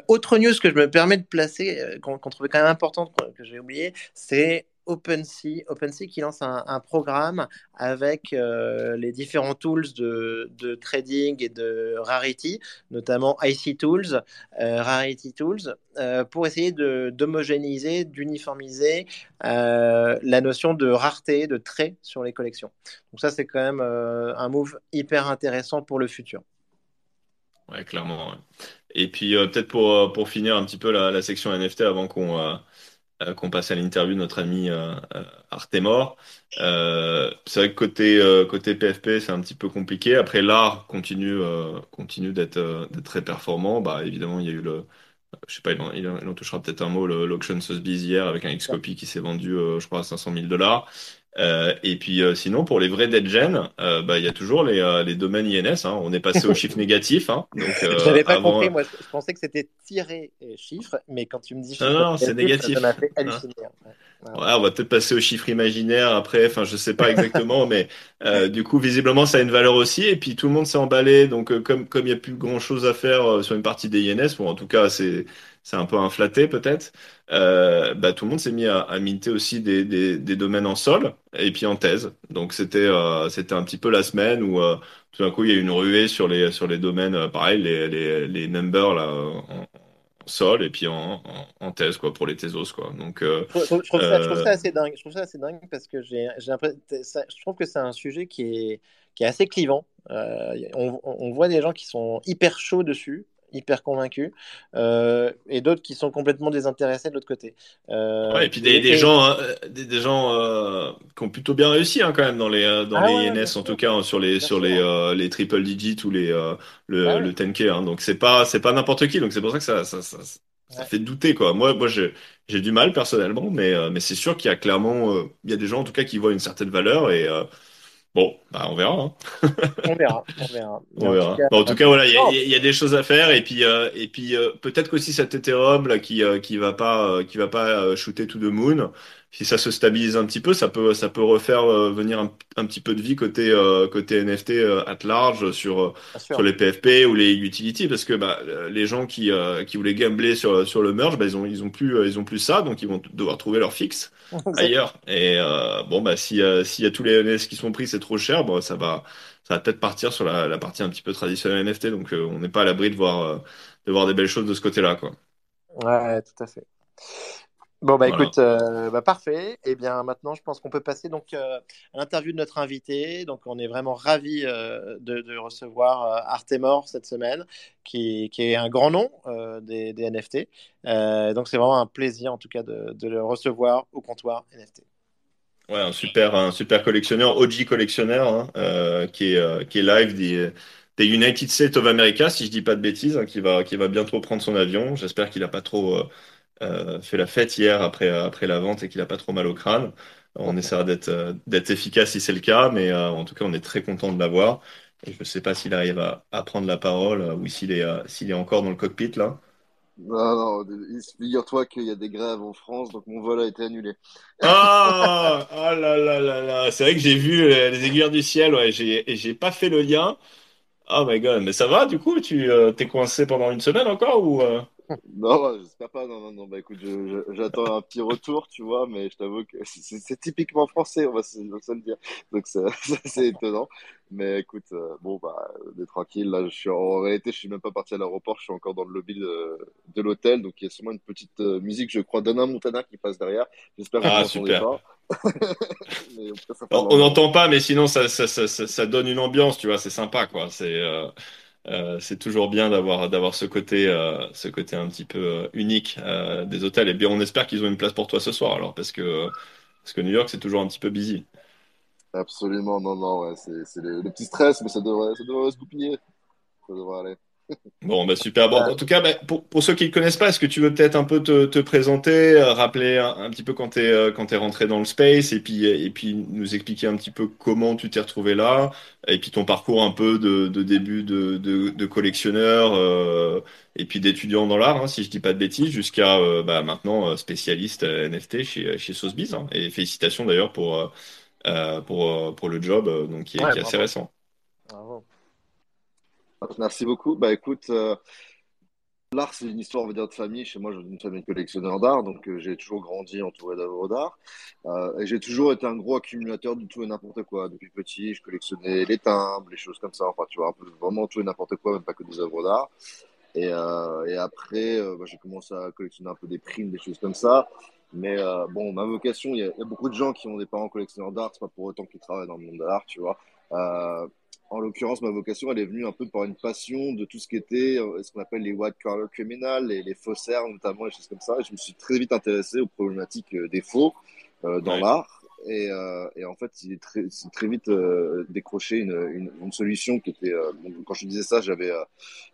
Autre news que je me permets de placer, qu'on, qu'on trouvait quand même importante, que j'ai oublié, c'est OpenSea, OpenSea qui lance un, programme avec euh, les différents tools de, trading et de Rarity, notamment IC Tools, euh, Rarity Tools, euh, pour essayer d'homogénéiser, d'uniformiser la notion de rareté, de trait sur les collections. Donc ça, c'est quand même un move hyper intéressant pour le futur. Ouais, clairement. Et puis peut-être pour, pour finir un petit peu la, la section NFT avant qu'on euh, qu'on passe à l'interview de notre ami euh, euh Artemor. Euh, c'est vrai que côté côté PFP, c'est un petit peu compliqué. Après, l'art continue continue d'être d'être très performant. Bah évidemment, il y a eu le je sais pas, il en, il en touchera peut-être un mot, l'auction Sotheby's hier avec un Xcopy qui s'est vendu, je crois, à 500 000 dollars. Euh, et puis euh, sinon, pour les vrais dead gen, euh, bah, il y a toujours les, euh, les domaines INS. Hein. On est passé au chiffre négatif. Hein. Donc, euh, J'avais pas avant... compris, moi je pensais que c'était tiré chiffre, mais quand tu me dis chiffre, non, non, c'est négatif. Ça m'a fait hein. halluciner. Ouais. Ouais, on va peut-être passer au chiffre imaginaire après, enfin je sais pas exactement, mais du coup visiblement ça a une valeur aussi, et puis tout le monde s'est emballé, donc comme comme il y a plus grand chose à faire sur une partie des INS, bon en tout cas c'est c'est un peu inflaté peut-être. Euh, bah, tout le monde s'est mis à, à minter aussi des, des, des, domaines en sol et puis en thèse. Donc c'était euh, c'était un petit peu la semaine où euh, tout d'un coup il y a eu une ruée sur les sur les domaines, euh, pareil les, les, les numbers là sol et puis en, en, en, thèse quoi pour les thésos quoi. Donc je, trouve ça, je, trouve ça, je, trouve ça, assez dingue. Je trouve ça assez dingue parce que j'ai je trouve que c'est un sujet qui est qui est assez clivant. on, on voit des gens qui sont hyper chauds dessus hyper convaincus, euh, et d'autres qui sont complètement désintéressés de l'autre côté. Euh, ouais, et puis des, et, des et... gens, euh, des, des, gens euh, qui ont plutôt bien réussi hein, quand même dans les dans ah les ouais, INS en tout cas hein, sur les bien sur sûr. les les triple digits ou les le, ah ouais. le 10K. Hein, donc c'est pas c'est pas n'importe qui. Donc c'est pour ça que ça ça, ça, ça fait douter quoi. Moi moi j'ai j'ai du mal personnellement, mais mais c'est sûr qu'il y a clairement il y a des gens en tout cas qui voient une certaine valeur et Bon, bah on verra. Hein. on verra, on verra. On verra. En, tout cas, bon, en tout cas, voilà, il y, y, a des choses à faire et puis euh, et puis euh, peut-être qu'aussi cet Ethereum là qui euh, qui va pas qui va pas shooter to the moon. Si ça se stabilise un petit peu, ça peut ça peut refaire venir un, un, petit peu de vie côté côté NFT at large sur sur les PFP ou les utilities parce que bah, les gens qui qui voulaient gambler sur sur le merge, bah, ils ont ils ont plus ils ont plus ça donc ils vont devoir trouver leur fixe ailleurs. Et euh, bon, bah, si euh, s'il y a tous les NS qui sont pris, c'est trop cher, bon, ça va, ça va peut-être partir sur la, la, partie un petit peu traditionnelle NFT. Donc, euh, on n'est pas à l'abri de voir, euh, de voir des belles choses de ce côté-là, quoi. Ouais, tout à fait. Bon, bah voilà. écoute, euh, bah, parfait. Et eh bien maintenant, je pense qu'on peut passer donc euh, à l'interview de notre invité. Donc, on est vraiment ravis euh, de, de, recevoir Artemor cette semaine, qui, qui, est un grand nom des, des, NFT. donc, c'est vraiment un plaisir, en tout cas, de, de, le recevoir au comptoir NFT. Ouais, un super, un super collectionneur, OG collectionneur, hein, qui, est, qui est live des, des United States of America, si je dis pas de bêtises, hein, qui, va, qui va bientôt prendre son avion. J'espère qu'il n'a pas trop fait la fête hier après, après la vente et qu'il n'a pas trop mal au crâne. On essaiera d'être euh, d'être efficace si c'est le cas, mais euh, en tout cas, on est très content de l'avoir. Et je ne sais pas s'il arrive à, à, prendre la parole ou s'il est, s'il est encore dans le cockpit là. Non, non, figure-toi qu'il y a des grèves en France, donc mon vol a été annulé. Ah, oh là là là là, c'est vrai que j'ai vu les aiguilles du ciel, ouais, j'ai, j'ai pas fait le lien. Oh my god, mais ça va du coup, tu euh, t'es coincé pendant une semaine encore ou euh... Non, j'espère pas. Non, non, non. Bah écoute, j'attends un petit retour, tu vois, mais je t'avoue que c'est typiquement français, on va se, on va se le dire. Donc c'est étonnant. Mais écoute, euh, bon, bah, on est tranquille. Là, je suis en réalité, je suis même pas parti à l'aéroport, je suis encore dans le lobby de, de l'hôtel. Donc il y a sûrement une petite euh, musique, je crois, d'Anna Montana qui passe derrière. J'espère que ah, vous super. pas. Mais, on n'entend pas, mais sinon ça, ça, ça, ça, donne une ambiance, tu vois, c'est sympa, quoi. C'est. Euh... Euh, c'est toujours bien d'avoir d'avoir ce côté euh, ce côté un petit peu unique des hôtels. Et bien, on espère qu'ils ont une place pour toi ce soir, alors parce que parce que New York c'est toujours un petit peu busy. Absolument, non, non, ouais, c'est le, le, petit stress, mais ça devrait ça devrait se goupiller, ça devrait aller. Bon, bah super. Bon, en tout cas, bah, pour, pour, ceux qui ne connaissent pas, est-ce que tu veux peut-être un peu te, te présenter, euh, rappeler un, un, petit peu quand tu es, euh, es, rentré dans le space et puis, et puis nous expliquer un petit peu comment tu t'es retrouvé là et puis ton parcours un peu de, de début de, de, de collectionneur euh, et puis d'étudiant dans l'art, hein, si je dis pas de bêtises, jusqu'à euh, bah, maintenant spécialiste NFT chez, chez Sotheby's. Hein, et félicitations d'ailleurs pour, pour, pour le job donc, qui est, ouais, qui est assez récent. Bravo. Merci beaucoup. Bah écoute, euh, l'art c'est une histoire on va dire de famille. Chez moi, j'ai une famille de collectionneurs d'art, donc euh, j'ai toujours grandi entouré d'œuvres d'art euh, et j'ai toujours été un gros accumulateur de tout et n'importe quoi. Depuis petit, je collectionnais les timbres, les choses comme ça. Enfin, tu vois, vraiment tout et n'importe quoi, même pas que des œuvres d'art. Et, après, bah, j'ai commencé à collectionner un peu des primes, des choses comme ça. Mais bon, ma vocation, il y, a beaucoup de gens qui ont des parents collectionneurs d'art, c'est pas pour autant qu'ils travaillent dans le monde de l'art, tu vois. En l'occurrence, ma vocation, elle est venue un peu par une passion de tout ce qui était euh, ce qu'on appelle les white collar criminals, les, les faussaires notamment, et choses comme ça. Et je me suis très vite intéressé aux problématiques euh, des faux euh, dans ouais. l'art. Et, euh, et, en fait, il est très, très vite euh, décroché une, une, une, solution qui était. Euh, bon, quand je disais ça, j'avais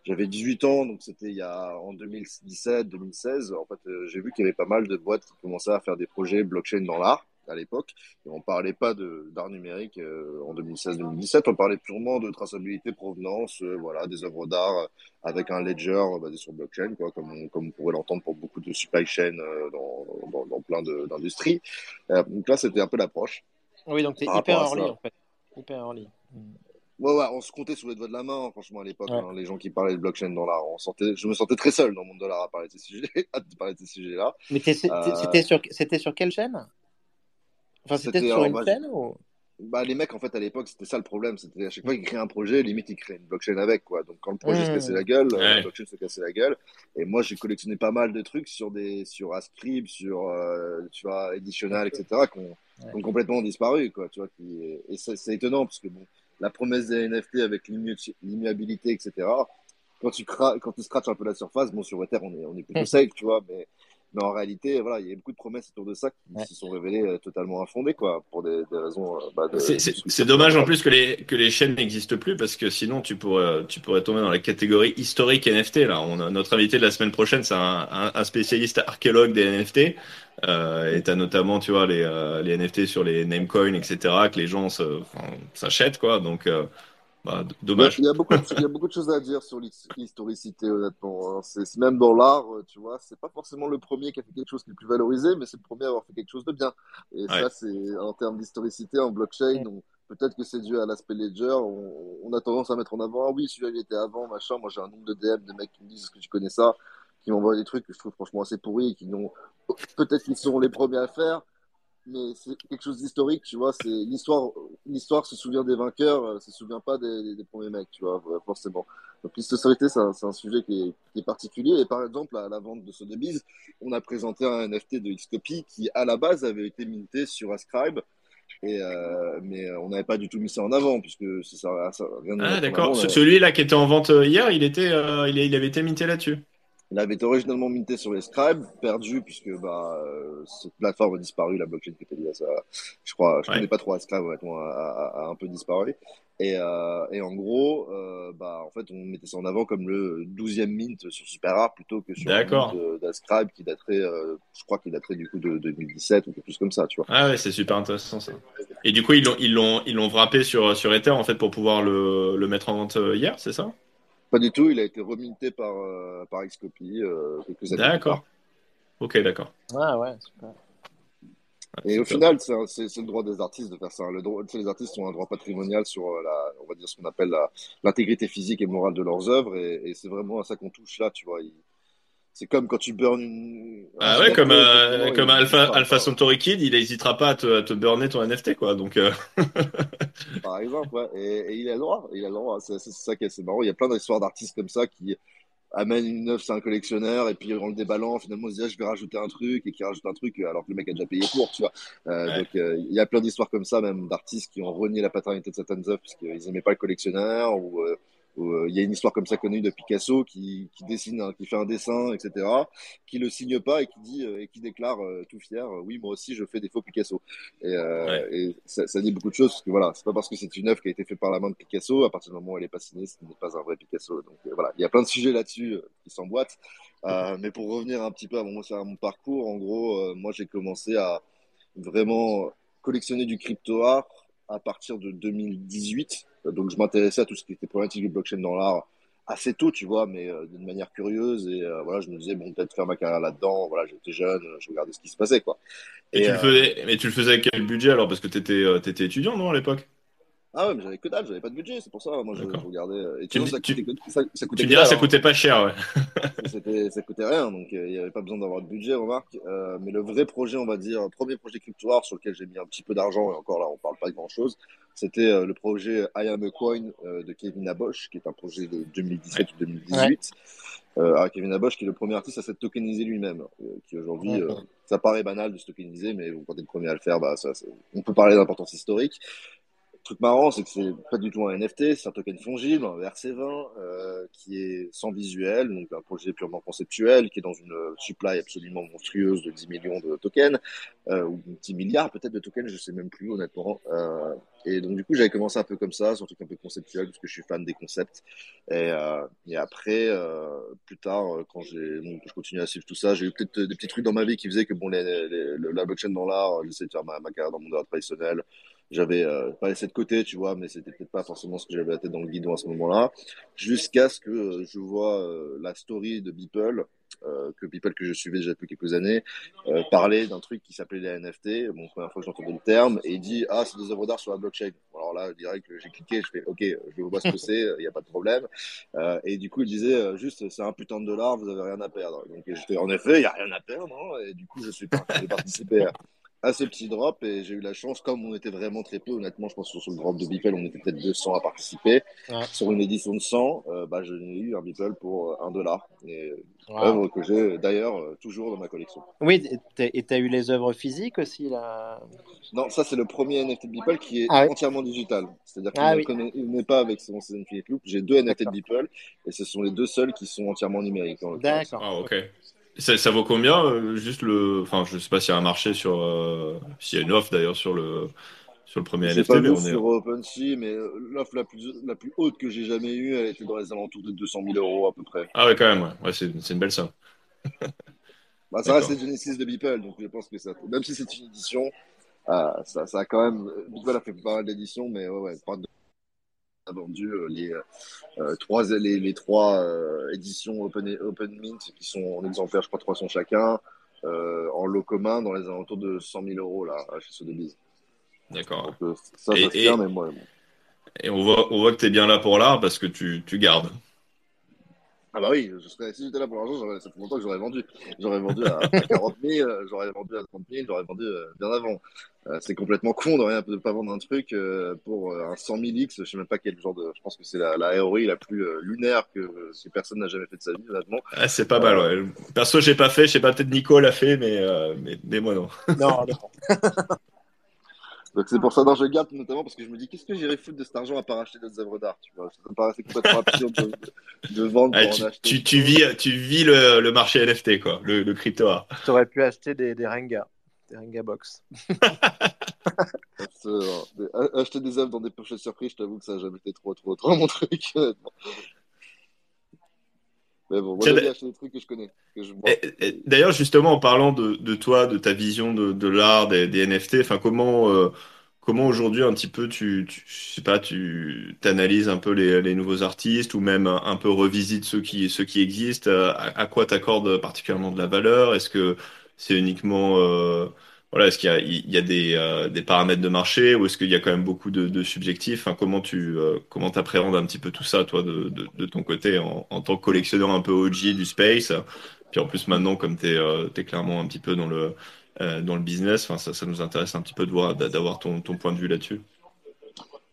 j'avais 18 ans, donc c'était il y a en 2017, 2016. En fait, j'ai vu qu'il y avait pas mal de boîtes qui commençaient à faire des projets blockchain dans l'art à l'époque. Et on parlait pas d'art numérique euh, en 2016-2017, on parlait purement de traçabilité, provenance, euh, voilà, des œuvres d'art avec un ledger basé sur blockchain, quoi, comme on, comme on pourrait l'entendre pour beaucoup de supply chain euh, dans, dans, dans, plein d'industries. Euh, donc là, c'était un peu l'approche. Oui, donc tu es hyper early en fait. Hyper early. Ouais, ouais, on se comptait sur les doigts de la main, franchement, à l'époque, hein, les gens qui parlaient de blockchain dans l'art. On sentait, je me sentais très seul dans le monde de l'art à parler de ces sujets-là. Mais euh, c'était sur, c'était sur quelle chaîne? Enfin, c'était sur une chaîne ou? Bah, les mecs, en fait, à l'époque, c'était ça le problème. C'était à chaque fois qu'ils créaient un projet, limite, ils créaient une blockchain avec, quoi. Donc, quand le projet se cassait la gueule, euh, la blockchain se cassait la gueule. Et moi, j'ai collectionné pas mal de trucs sur des, sur Ascribe, sur, euh, tu vois, Editional, etc., qui ont, complètement disparu, quoi. Tu vois, qui, et c'est étonnant, parce que bon, la promesse des NFT avec l'immuabilité, etc., quand tu, quand tu scratches un peu la surface, bon, sur Ether, on est, on est plutôt safe, tu vois, mais mais en réalité, voilà, il y a beaucoup de promesses autour de ça qui se sont révélées euh, totalement infondées, quoi, pour des, raisons. Euh, bah, c'est dommage en plus que les, que les chaînes n'existent plus parce que sinon tu pourrais, tu pourrais tomber dans la catégorie historique NFT. Là, on a, notre invité de la semaine prochaine, c'est un, spécialiste archéologue des NFT. Euh, et tu as notamment, tu vois, les, les NFT sur les namecoins, etc., que les gens s'achètent, quoi. Donc, bah, dommage. Il y, a beaucoup de, il y a beaucoup de choses à dire sur l'historicité, honnêtement. Hein. C'est même dans l'art, euh, tu vois, c'est pas forcément le premier qui a fait quelque chose qui est le plus valorisé, mais c'est le premier à avoir fait quelque chose de bien. Et ça, c'est en termes d'historicité en blockchain. Peut-être que c'est dû à l'aspect ledger. On, a tendance à mettre en avant, ah oui, celui-là il était avant, machin. Moi, j'ai un nombre de DM de mecs qui me disent, est-ce que tu connais ça? Qui m'envoient des trucs que je trouve franchement assez pourris, qui n'ont peut-être qu'ils sont les premiers à faire mais c'est quelque chose d'historique, tu vois. C'est l'histoire, l'histoire se souvient des vainqueurs, euh, se souvient pas des, des, premiers mecs, tu vois, forcément. Donc l'historicité, c'est un, un, sujet qui est, qui est, particulier. Et par exemple, à la vente de Sotheby's, on a présenté un NFT de Xcopy qui, à la base, avait été minté sur Ascribe. Et euh, mais on n'avait pas du tout mis ça en avant puisque ça, ça rien Ah d'accord. Celui-là qui était en vente euh, hier, il était, euh, il, il avait été minté là-dessus. Il avait été originalement minté sur les Scribe, perdu puisque bah, euh, cette plateforme a disparu, la blockchain qui était liée à ça. Je crois, je ne connais pas trop Scribe, honnêtement, a, a, un peu disparu. Et, euh, et en gros, euh, bah, en fait, on mettait ça en avant comme le 12e mint sur Super Rare plutôt que sur d'Ascribe qui daterait, euh, je crois qu'il daterait du coup de, 2017 ou quelque chose comme ça, tu vois. Ah ouais, c'est super intéressant ça. Et du coup, ils l'ont, ils l'ont, ils l'ont wrappé sur, sur Ether en fait pour pouvoir le, le mettre en vente hier, c'est ça? Pas du tout, il a été reminté par, euh, par Xcopy euh, quelques années. D'accord. Ok, d'accord. Ah ouais, super. Et au final, c'est le droit des artistes de faire ça. Le droit, les artistes ont un droit patrimonial sur euh, la, on va dire ce qu'on appelle l'intégrité physique et morale de leurs œuvres, et, et c'est vraiment à ça qu'on touche là, tu vois. C'est comme quand tu burnes une. Ah ouais, comme, euh, comme Alpha, Alpha Centauri Kid, il n'hésitera pas à te, à te burner ton NFT, quoi. Donc, euh... Par exemple, ouais. Et, et, il a le droit. Il a le droit. C'est ça qui est assez marrant. Il y a plein d'histoires d'artistes comme ça qui amènent une œuvre, c'est un collectionneur, et puis en le déballant, finalement, on se dit, ah, je vais rajouter un truc, et qui rajoute un truc, alors que le mec a déjà payé pour, tu vois. Euh, Donc, euh, il y a plein d'histoires comme ça, même d'artistes qui ont renié la paternité de certaines œuvres parce qu'ils n'aimaient pas le collectionneur, ou euh, euh, il y a une histoire comme ça connue de Picasso qui, qui dessine, qui fait un dessin, etc., qui le signe pas et qui dit euh, et qui déclare euh, tout fier, oui moi aussi je fais des faux Picasso. Et, et ça, ça, dit beaucoup de choses parce que voilà, c'est pas parce que c'est une œuvre qui a été faite par la main de Picasso, à partir du moment où elle est pas signée, ce n'est pas un vrai Picasso. Donc voilà, il y a plein de sujets là-dessus qui s'emboîtent. mais pour revenir un petit peu à mon, à mon parcours, en gros, moi j'ai commencé à vraiment collectionner du crypto art à partir de 2018 donc je m'intéressais à tout ce qui était problématique du blockchain dans l'art assez tôt, tu vois, mais euh, d'une manière curieuse. Et euh, voilà, je me disais, bon, peut-être faire ma carrière là-dedans. Voilà, j'étais jeune, je regardais ce qui se passait, quoi. Et, tu, le euh, faisais, mais tu le faisais avec quel budget alors? Parce que tu étais, étais, étudiant, non, à l'époque? Ah ouais, mais j'avais que dalle, j'avais pas de budget, c'est pour ça. Moi, je, regardais. Et tu, ça, coûtait, ça, ça coûtait tu diras, ça coûtait pas cher, ouais. ça coûtait rien, donc il n'y avait pas besoin d'avoir de budget, remarque. Euh, mais le vrai projet, on va dire, premier projet crypto sur lequel j'ai mis un petit peu d'argent, et encore là, on parle pas de grand chose, c'était euh, le projet I Am a Coin euh, de Kevin Abosch, qui est un projet de 2017 ou 2018. Ouais. Kevin Abosch, qui est le premier artiste à s'être tokenisé lui-même, qui aujourd'hui, ça paraît banal de se tokeniser, mais quand tu es le premier à le faire, bah, ça, on peut parler d'importance historique truc marrant, c'est que c'est pas du tout un NFT, c'est un token fongible, un RC20, euh, qui est sans visuel, donc un projet purement conceptuel, qui est dans une supply absolument monstrueuse de 10 millions de tokens, euh, ou 10 milliards peut-être de tokens, je sais même plus honnêtement. Euh, et donc du coup, j'avais commencé un peu comme ça, sur un truc un peu conceptuel, parce que je suis fan des concepts. Et, euh, et après, euh, plus tard, quand j'ai, bon, je continue à suivre tout ça, j'ai eu peut-être des petits trucs dans ma vie qui faisaient que bon, la blockchain dans l'art, j'essaie de faire ma, ma carrière dans le monde traditionnel j'avais euh, pas laissé de côté, tu vois, mais c'était peut-être pas forcément ce que j'avais la tête dans le guidon à ce moment-là, jusqu'à ce que euh, je vois euh, la story de Beeple, que Beeple que je suivais déjà depuis quelques années, parler d'un truc qui s'appelait les NFT, bon, première fois que j'entendais le terme, et il dit ah c'est des œuvres d'art sur la blockchain. Alors là, direct, j'ai cliqué, je fais OK, je voir ce que c'est, il n'y a pas de problème. Et du coup, il disait juste, c'est un putain de dollar, vous avez rien à perdre. Donc j'étais en effet, il n'y a rien à perdre. Hein, et du coup, je suis participé à ce petit drop et j'ai eu la chance, comme on était vraiment très peu, honnêtement, je pense que sur le drop de Beeple, on était peut-être 200 à participer. Sur une édition de 100, euh, bah, j'ai eu un Beeple pour 1 dollar. Et œuvre que j'ai d'ailleurs euh, toujours dans ma collection. Oui, et tu as eu les œuvres physiques aussi là? Non, ça c'est le premier NFT de Beeple qui est ah entièrement digital. C'est-à-dire qu'il ah n'est pas avec son Infinite Loop. J'ai deux NFT de Beeple et ce sont les deux seuls qui sont entièrement numériques. D'accord. Ah, ok. Ça, ça, vaut combien euh, Juste le. Enfin, je sais pas s'il y a un marché sur. Euh, s'il y a une offre d'ailleurs sur le, sur le premier NFT. Pas mais on est. sur OpenSea, mais euh, l'offre la plus, la plus haute que j'ai jamais eue, elle était dans les alentours de 200 000 euros à peu près. Ah ouais, quand même, ouais. ouais c'est une belle somme. bah, ça reste Genesis de Beeple, donc je pense que ça. Même si c'est une édition, ça, ça, a quand même. Beeple a fait pas mal d'éditions, mais ouais, ouais, pas de a vendu euh, les, euh, trois, les, les trois euh, éditions Open, Open Mint qui sont en exemplaire, je crois 300 chacun, en lot commun dans les alentours de 100 000 euros là, chez Sotheby's. D'accord. ça, ça et, et, mais moi, et on voit, on voit que tu es bien là pour l'art parce que tu, tu gardes. Ah bah oui, je serais, si j'étais là pour l'argent, ça fait longtemps que j'aurais vendu. J'aurais vendu à, 40 000, j'aurais vendu à 30 000, j'aurais vendu euh, bien avant. Euh, c'est complètement con de rien de pas vendre un truc euh, pour un 100 000 X. Je sais même pas quel genre de. Je pense que c'est la, la ROI la plus lunaire que, que personne n'a jamais fait de sa vie, honnêtement. Ah, c'est pas mal, ouais. Perso, j'ai pas fait. Je sais pas, peut-être Nico l'a fait, mais, mais, mais, moi non. Non, non. Donc c'est pour ça que je garde notamment parce que je me dis qu'est-ce que j'irais foutre de cet argent à part acheter d'autres œuvres d'art, tu vois? Ça me paraissait complètement absurde de, de, vendre pour tu, en acheter. Tu, tu, vis, tu vis le, le marché NFT, quoi, le, le crypto art. Tu aurais pu acheter des, des Renga, des Renga box. acheter des œuvres dans des pochettes surprises, je t'avoue que ça n'a jamais été trop, trop, trop mon truc, Mais bon, moi, j'ai acheté des trucs que je connais. D'ailleurs, justement, en parlant de, de, toi, de ta vision de, de l'art, des, des, NFT, enfin, comment, euh, comment aujourd'hui, un petit peu, tu, tu, je sais pas, tu analyses un peu les, les, nouveaux artistes ou même un, peu revisites ceux qui, ceux qui existent À, à quoi t'accordes particulièrement de la valeur? Est-ce que c'est uniquement. Euh, voilà, est-ce qu'il y a, euh, des, paramètres de marché ou est-ce qu'il y a quand même beaucoup de, de subjectifs? Comment tu euh, comment appréhendes un petit peu tout ça, toi, de, ton côté, en, tant que collectionneur un peu OG du space? Puis en plus, maintenant, comme tu es, euh, clairement un petit peu dans le, dans le business, ça, nous intéresse un petit peu d'avoir ton, ton point de vue là-dessus.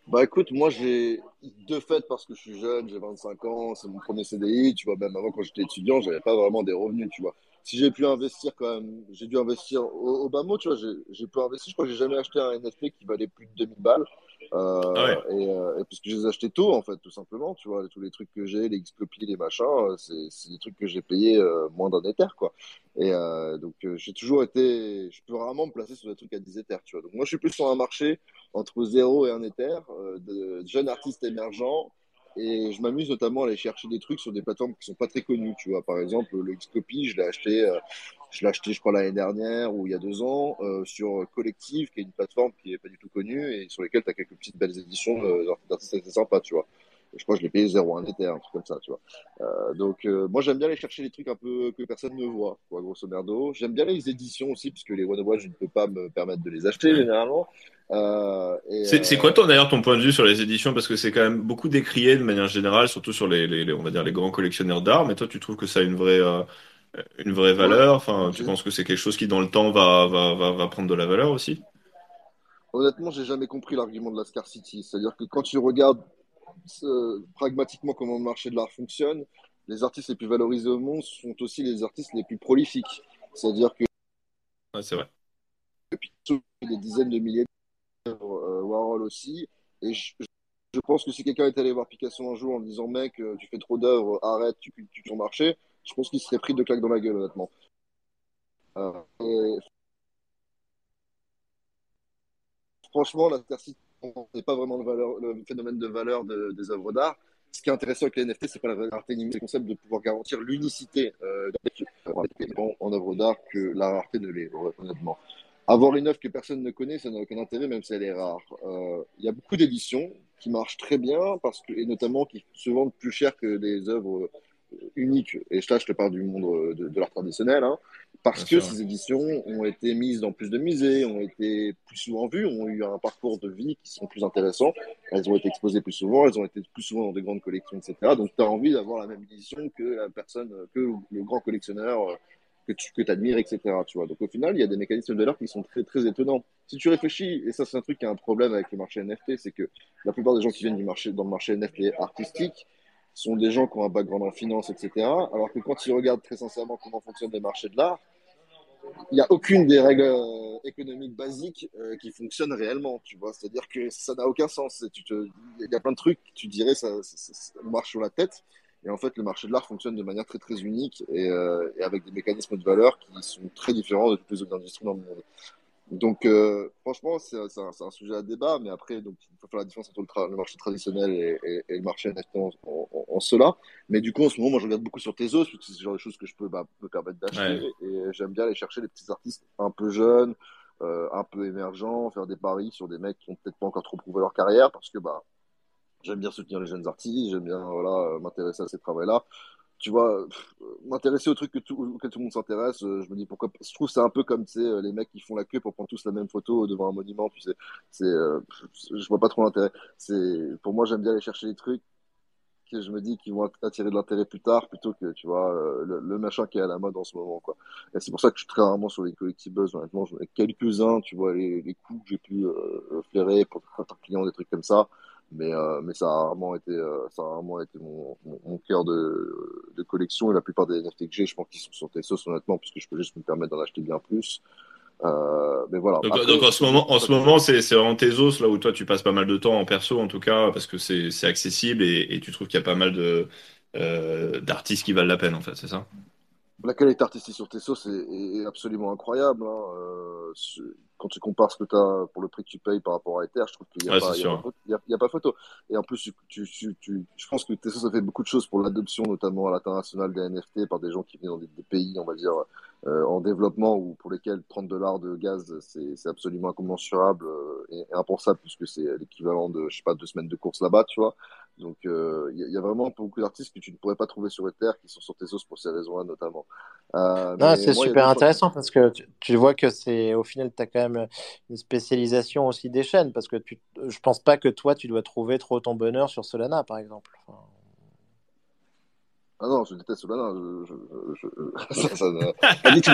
Bah écoute, moi j'ai de fait parce que je suis jeune, j'ai 25 ans, c'est mon premier CDI, tu vois, même avant quand j'étais étudiant, j'avais pas vraiment des revenus, tu vois si j'ai pu investir quand même, j'ai dû investir au, bas mot, tu vois, j'ai pu investir, je crois que j'ai jamais acheté un NFT qui valait plus de 2000 balles. Euh, ah et, euh, et, puisque je les ai achetés tôt, en fait, tout simplement, tu vois, tous les trucs que j'ai, les Xcopy, les machins, euh, c'est des trucs que j'ai payés euh, moins d'un Ether, quoi. Et donc, j'ai toujours été, je peux rarement me placer sur des trucs à 10 Ethers, tu vois. Donc, moi, je suis plus sur un marché entre 0 et 1 Ether, de jeunes artistes émergents et je m'amuse notamment à aller chercher des trucs sur des plateformes qui sont pas très connues. Tu vois, par exemple, le Xcopy, je l'ai acheté, euh, je l'ai acheté, je crois, l'année dernière ou il y a deux ans euh, sur Collective, qui est une plateforme qui est pas du tout connue et sur lesquelles tu as quelques petites belles éditions euh, d'artistes assez sympas, tu vois. Je crois que je l'ai payé 0,1 Ether, un truc comme ça, tu vois. Euh, donc, euh, moi, j'aime bien aller chercher des trucs un peu que personne ne voit, quoi, grosso merdo. J'aime bien les éditions aussi, puisque les One of One, je ne peux pas me permettre de les acheter généralement. Euh, c'est quoi ton d'ailleurs ton point de vue sur les éditions? Parce que c'est quand même beaucoup décrié de manière générale, surtout sur les, les, on va dire les grands collectionneurs d'art. Mais toi, tu trouves que ça a une vraie euh, une vraie valeur? Enfin, tu penses que c'est quelque chose qui dans le temps va, va, va, va prendre de la valeur aussi? Honnêtement, j'ai jamais compris l'argument de la scarcity. C'est-à-dire que quand tu regardes euh, pragmatiquement comment le marché de l'art fonctionne, les artistes les plus valorisés au monde sont aussi les artistes les plus prolifiques. C'est-à-dire que ouais, c'est vrai. Depuis des dizaines de milliers euh, Warhol aussi. Et je, pense que si quelqu'un est allé voir Picasso un jour en disant mec, euh, tu fais trop d'œuvres, arrête, tu cultives ton marché, je pense qu'il serait pris de claques dans la gueule, honnêtement. Euh, franchement, la scarcity n'est pas vraiment le, valeur, phénomène de valeur des œuvres d'art. Ce qui est intéressant avec les NFT, c'est pas la rareté c'est le concept de pouvoir garantir l'unicité euh, en, en œuvre d'art que la rareté ne l'est, honnêtement. Avoir une œuvre que personne ne connaît, ça n'a aucun intérêt, même si elle est rare. Euh, il y a beaucoup d'éditions qui marchent très bien, parce que, et notamment qui se vendent plus cher que des œuvres uniques. Et là, je te parle du monde de, l'art traditionnel. Hein. Parce que ces éditions ont été mises dans plus de musées, ont été plus souvent vues, ont eu un parcours de vie qui sont plus intéressants. Elles ont été exposées plus souvent, elles ont été plus souvent dans des grandes collections, etc. Donc, tu as envie d'avoir la même édition que la personne, que le grand collectionneur euh, que tu que admires, etc. Tu vois. Donc, au final, il y a des mécanismes de valeur qui sont très, très étonnants. Si tu réfléchis, et ça, c'est un truc qui a un problème avec le marché NFT, c'est que la plupart des gens qui viennent du marché, dans le marché NFT artistique, sont des gens qui ont un background en finance, etc. Alors que quand ils regardent très sincèrement comment fonctionnent les marchés de l'art, il n'y a aucune des règles euh, économiques basiques euh, qui fonctionnent réellement, tu vois. C'est-à-dire que ça n'a aucun sens. Il y a plein de trucs, tu dirais, ça, marche sur la tête. Et en fait, le marché de l'art fonctionne de manière très très unique et, euh, et, avec des mécanismes de valeur qui sont très différents de toutes les autres industries dans le monde. Donc, euh, franchement, c'est un, un, sujet à débat, mais après, donc, il faut faire la différence entre le, le marché traditionnel et, et, et le marché NFT en, en, en, cela. Mais du coup, en ce moment, moi, je regarde beaucoup sur Tezos, parce que c'est ce genre de choses que je peux bah, me permettre d'acheter. Ouais. Et j'aime bien aller chercher des petits artistes un peu jeunes, euh, un peu émergents, faire des paris sur des mecs qui ont peut-être pas encore trop prouvé leur carrière, parce que bah, j'aime bien soutenir les jeunes artistes, j'aime bien voilà, m'intéresser à ces travaux-là tu vois, m'intéresser au truc que tout, tout le monde s'intéresse, euh, je me dis pourquoi. Je trouve c'est un peu comme, euh, les mecs qui font la queue pour prendre tous la même photo devant un monument, tu sais. C'est, euh, je vois pas trop l'intérêt. C'est, pour moi, j'aime bien aller chercher les trucs que je me dis qui vont attirer de l'intérêt plus tard plutôt que, tu vois, le, machin qui est à la mode en ce moment, quoi. Et c'est pour ça que je suis très rarement sur les collectibles, honnêtement. J'en ai quelques-uns, tu vois, les, les coups que j'ai pu euh, flairer pour certains clients, des trucs comme ça mais, euh, mais ça a rarement été, euh, ça a rarement été mon, mon, mon cœur de, de, collection. Et la plupart des NFT que j'ai, je pense qu'ils sont sur Tessos, honnêtement, puisque je peux juste me permettre d'en acheter bien plus. Euh, mais voilà. Donc, Après, donc, en ce moment, en ce moment, c'est vraiment Tezos là où toi tu passes pas mal de temps en perso en tout cas parce que c'est accessible et, et, tu trouves qu'il y a pas mal de d'artistes qui valent la peine en fait, c'est ça? La qualité artistique sur Tezos est, est absolument incroyable. Hein. Euh, quand tu compares ce que tu as pour le prix que tu payes par rapport à Ether, je trouve qu'il n'y a, ouais, a, a, pas photo. Et en plus, tu, tu, tu, je pense que Tessos a fait beaucoup de choses pour l'adoption, notamment à l'international des NFT, par des gens qui viennent dans des, des pays, on va dire, euh, en développement ou pour lesquels 30 dollars de gaz, c'est absolument incommensurable euh, et, et, impensable, puisque c'est l'équivalent de, je sais pas, deux semaines de course là-bas, tu vois. Donc, il euh, y, y, a vraiment beaucoup d'artistes que tu ne pourrais pas trouver sur Ether qui sont sur Tezos pour ces raisons-là, notamment. Euh, non, c'est super intéressant parce que tu, tu vois que c'est au final, tu as quand même une spécialisation aussi des chaînes parce que tu, je pense pas que toi, tu dois trouver trop ton bonheur sur Solana, par exemple. Enfin... Ah non, je déteste Solana. Je, je, je, ça, ça, pas du tout.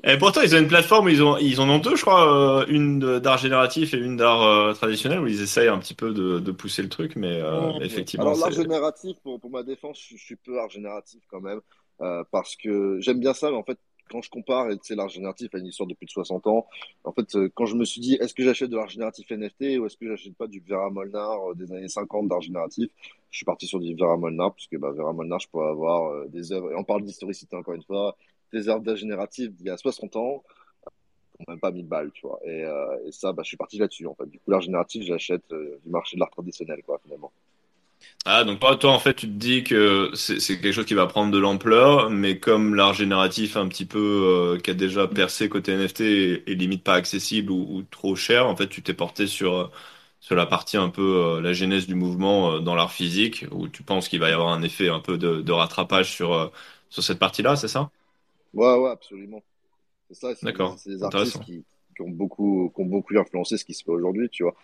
Et pourtant, ils ont une plateforme, ils, ont, ils en ont deux, je crois, euh, une d'art génératif et une d'art euh, traditionnel, où ils essayent un petit peu de, de pousser le truc, mais euh, effectivement. Alors, l'art génératif, pour, pour ma défense, je, je suis peu art génératif quand même, euh, parce que j'aime bien ça, mais en fait, quand je compare l'art génératif à une histoire de plus de 60 ans, en fait, quand je me suis dit, est-ce que j'achète de l'art génératif NFT ou est-ce que j'achète pas du Vera Molnar des années 50 d'art génératif Je suis parti sur du Vera Molnar, puisque bah, Vera Molnar, je pourrais avoir euh, des œuvres, et on parle d'historicité encore une fois, des œuvres d'art génératif d'il y a 60 ans, même pas 1000 balles, tu vois. Et, euh, et ça, bah, je suis parti là-dessus, en fait. Du coup, l'art génératif, j'achète euh, du marché de l'art traditionnel, quoi, finalement. Ah, donc toi, en fait, tu te dis que c'est quelque chose qui va prendre de l'ampleur, mais comme l'art génératif un petit peu euh, qui a déjà percé côté NFT est, limite pas accessible ou, ou, trop cher, en fait, tu t'es porté sur sur la partie un peu euh, la genèse du mouvement euh, dans l'art physique, où tu penses qu'il va y avoir un effet un peu de, de rattrapage sur euh, sur cette partie-là, c'est ça? Ouais, ouais, absolument. C'est ça. D'accord. C'est des artistes qui, qui, ont beaucoup qui ont beaucoup influencé ce qui se fait aujourd'hui, tu vois.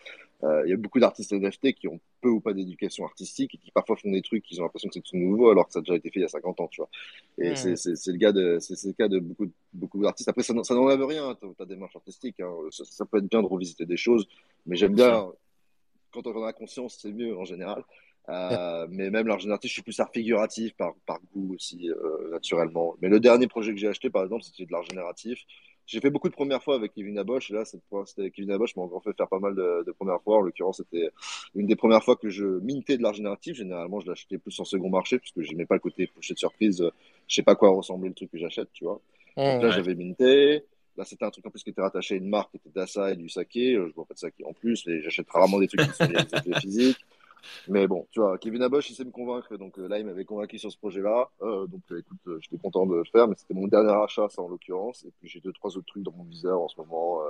Euh, il y a beaucoup d'artistes NFT qui ont peu ou pas d'éducation artistique et qui parfois font des trucs qu'ils ont l'impression que c'est tout nouveau alors que ça a déjà été fait il y a 50 ans, tu vois. Et mmh. c'est le, cas de, c'est le cas de beaucoup, beaucoup d'artistes. Après, ça, ça n'enlève rien, ta, ta démarche artistique. Hein. Ça, ça, peut être bien de revisiter des choses, mais j'aime bien, quand on en a conscience, c'est mieux en général. Euh, mais même l'art génératif, je suis plus art figuratif par, par goût aussi, euh, naturellement. Mais le dernier projet que j'ai acheté, par exemple, c'était de l'art génératif. J'ai fait beaucoup de premières fois avec Kevin Abosch. Et là, cette fois, c'était Kevin Abosch, m'a encore fait faire pas mal de, de, premières fois. En l'occurrence, c'était une des premières fois que je mintais de l'art génératif. Généralement, je l'achetais plus en second marché, puisque j'aimais pas le côté pochette surprise. Je sais pas quoi ressemblait le truc que j'achète, tu vois. Mmh, Donc là, ouais. j'avais minté. Là, c'était un truc en plus qui était rattaché à une marque qui était Dassa et du saké. Je vois pas de saké en plus. Et j'achète rarement des trucs qui sont liés physiques. Mais bon, tu vois, Kevin Abosch, il sait me convaincre. Donc euh, là, il m'avait convaincu sur ce projet-là. Euh, donc euh, écoute, j'étais content de le faire. Mais c'était mon dernier achat, ça en l'occurrence. Et puis j'ai deux, trois autres trucs dans mon viseur en ce moment.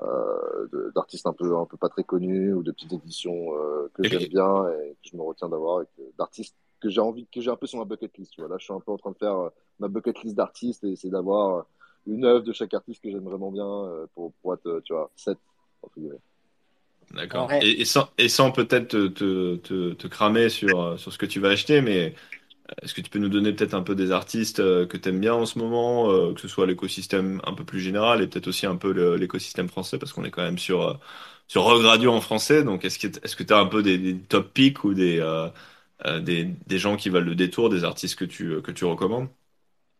Euh, d'artistes un peu, un peu pas très connus ou de petites éditions que j'aime bien et que je me retiens d'avoir. D'artistes que j'ai envie, que j'ai un peu sur ma bucket list. Tu vois. Là, je suis un peu en train de faire ma bucket list d'artistes et essayer d'avoir une œuvre de chaque artiste que j'aime vraiment bien pour, pour être, tu vois, set, D'accord. Et, sans, et sans peut-être te, te, te, cramer sur, sur ce que tu vas acheter, mais est-ce que tu peux nous donner peut-être un peu des artistes euh, que tu aimes bien en ce moment, euh, que ce soit l'écosystème un peu plus général et peut-être aussi un peu l'écosystème français, parce qu'on est quand même sur, euh, sur Rock Radio en français. Donc, est-ce que est-ce que tu as un peu des, top picks ou des, des, des gens qui valent le détour, des artistes que tu, que tu recommandes?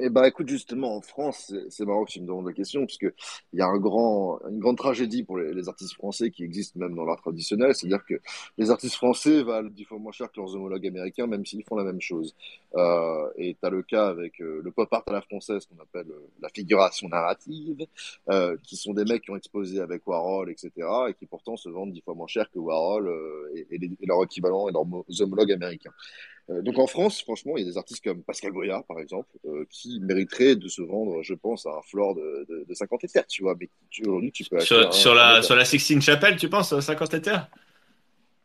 Eh ben, écoute, justement, en France, c'est marrant que tu me demandes la question, parce que il y a un grand, une grande tragédie pour les, artistes français qui existent même dans l'art traditionnel, c'est-à-dire que les artistes français valent dix fois moins cher que leurs homologues américains, même s'ils font la même chose. Euh, et tu as le cas avec euh, le pop art à la française, qu'on appelle euh, la figuration narrative, euh, qui sont des mecs qui ont exposé avec Warhol, etc., et qui pourtant se vendent dix fois moins cher que Warhol et, et, et leurs équivalents et leurs homologues américains. Euh, donc en France, franchement, il y a des artistes comme Pascal Goya, par exemple, euh, qui mériteraient de se vendre, je pense, à un floor de, de, de 50 éthers, tu vois. Mais aujourd'hui, tu peux sur, sur, la, sur la Sixtine Chapelle, tu penses, 50 éthers?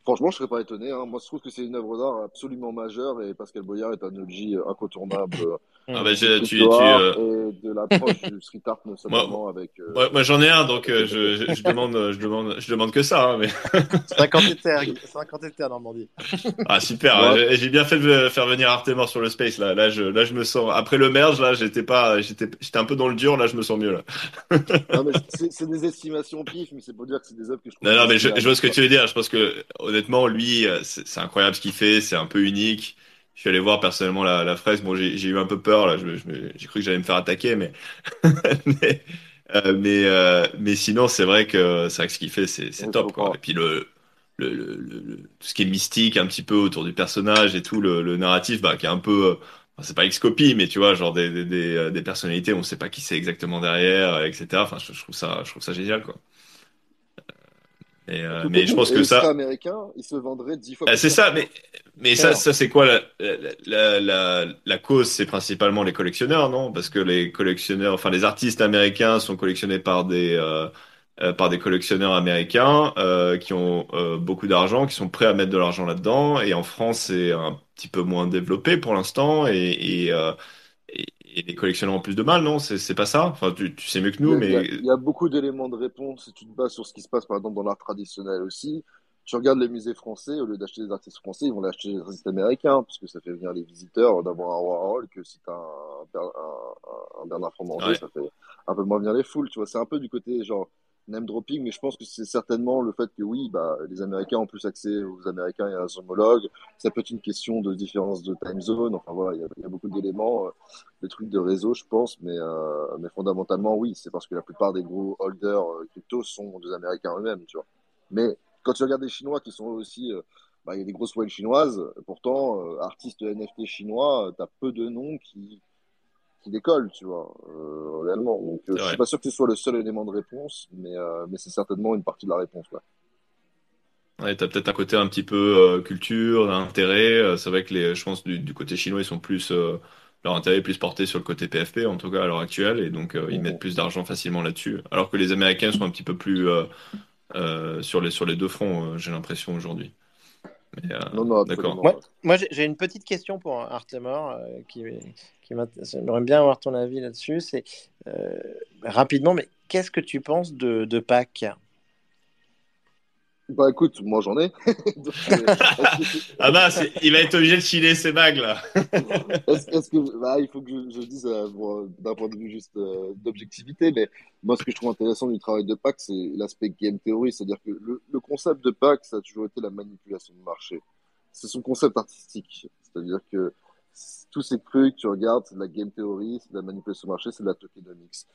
Franchement, je serais pas étonné. Hein. Moi, je trouve que c'est une œuvre d'art absolument majeure et Pascal Boyard est un objet incontournable. Ah bah, tu, tu, euh... et de l'approche du street art notamment avec. Euh... moi, j'en ai un, donc euh, je, je, je, demande, je demande, je demande que ça. Hein, mais... 50 éthers, 50 éthers Normandie. ah super. Ouais. J'ai bien fait de faire venir Artemore sur le space là. Là, je, là, je me sens. Après le merge, là, j'étais pas, j'étais, j'étais un peu dans le dur. Là, je me sens mieux là. c'est des estimations pif, mais c'est pour dire que c'est des œuvres que je. Non, non, mais je, je vois ce que tu veux dire. Je pense que honnêtement, lui, euh, c'est incroyable ce qu'il fait, c'est un peu unique. Je suis allé voir personnellement la, la fresque. Bon, j'ai eu un peu peur là. J'ai cru que j'allais me faire attaquer, mais mais euh, mais, euh, mais, sinon, c'est vrai que c'est vrai que ce qu'il fait, c'est top quoi. Et puis le, le, le, le, tout ce qui est mystique un petit peu autour du personnage et tout le, narratif, bah, qui est un peu c'est pas ex-copie, mais tu vois, genre des, des, des, des personnalités, on sait pas qui c'est exactement derrière, etc. Enfin, je, je, trouve ça, je trouve ça génial, quoi. Et, euh, mais je pense que ça. américain, il se vendrait dix fois. Ah, c'est ça, mais mais ça, ça c'est quoi la, la, la, la cause? C'est principalement les collectionneurs, non? Parce que les collectionneurs, enfin les artistes américains sont collectionnés par des euh, euh, par des collectionneurs américains euh, qui ont euh, beaucoup d'argent, qui sont prêts à mettre de l'argent là-dedans. Et en France, c'est un petit peu moins développé pour l'instant. Et, et, euh, et les collectionneurs ont plus de mal, non? C'est pas ça? Enfin, tu, tu, sais mieux que nous, il y a, mais... Il y a beaucoup d'éléments de réponse si tu te bases sur ce qui se passe, par exemple, dans l'art traditionnel aussi. Tu regardes les musées français, au lieu d'acheter des artistes français, ils vont acheter des artistes américains, parce que ça fait venir les visiteurs d'avoir un Warhol, que si tu as un, un, un, Bernard Fromanger, ouais. ça fait un peu moins venir les foules, tu vois. C'est un peu du côté, genre, name dropping, mais je pense que c'est certainement le fait que oui, bah, les Américains ont plus accès aux Américains et à leurs homologues. Ça peut être une question de différence de time zone. Enfin voilà, il y a, beaucoup d'éléments, euh, des trucs de réseau, je pense, mais, euh, mais fondamentalement, oui, c'est parce que la plupart des gros holders euh, crypto sont des Américains eux-mêmes, tu vois. Mais quand tu regardes les Chinois qui sont aussi, euh, bah, il y a des grosses whales chinoises, pourtant, artistes NFT chinois, tu as peu de noms qui, qui décolle, tu vois, euh, réellement. Donc, euh, je suis pas sûr que ce soit le seul élément de réponse, mais, euh, mais c'est certainement une partie de la réponse, là. Ouais, t'as peut-être un côté un petit peu euh, culture, intérêt. C'est vrai que les, je pense du, du côté chinois, ils sont plus euh, leur intérêt est plus porté sur le côté PFP en tout cas à l'heure actuelle, et donc ils mettent plus d'argent facilement là-dessus. Alors que les Américains sont un petit peu plus sur les sur les deux fronts, j'ai l'impression aujourd'hui. Euh, non, non, d'accord. Moi, moi j'ai une petite question pour Artemor euh, qui, qui j'aimerais bien avoir ton avis là-dessus. C'est euh, rapidement, mais qu'est-ce que tu penses de, de Pâques? Bah écoute, moi j'en ai. Donc, ah bah, il va être obligé de chiller ses bagues là. est-ce, est que, bah, il faut que je, je dise euh, bon, d'un point de vue juste euh, d'objectivité, mais moi ce que je trouve intéressant du travail de Pac, c'est l'aspect game theory, c'est-à-dire que le, le, concept de Pac, ça a toujours été la manipulation de marché. C'est son concept artistique, c'est-à-dire que tous ces trucs, tu regardes, c'est de la game theory, c'est de la manipulation marché, c'est de la tokenomics.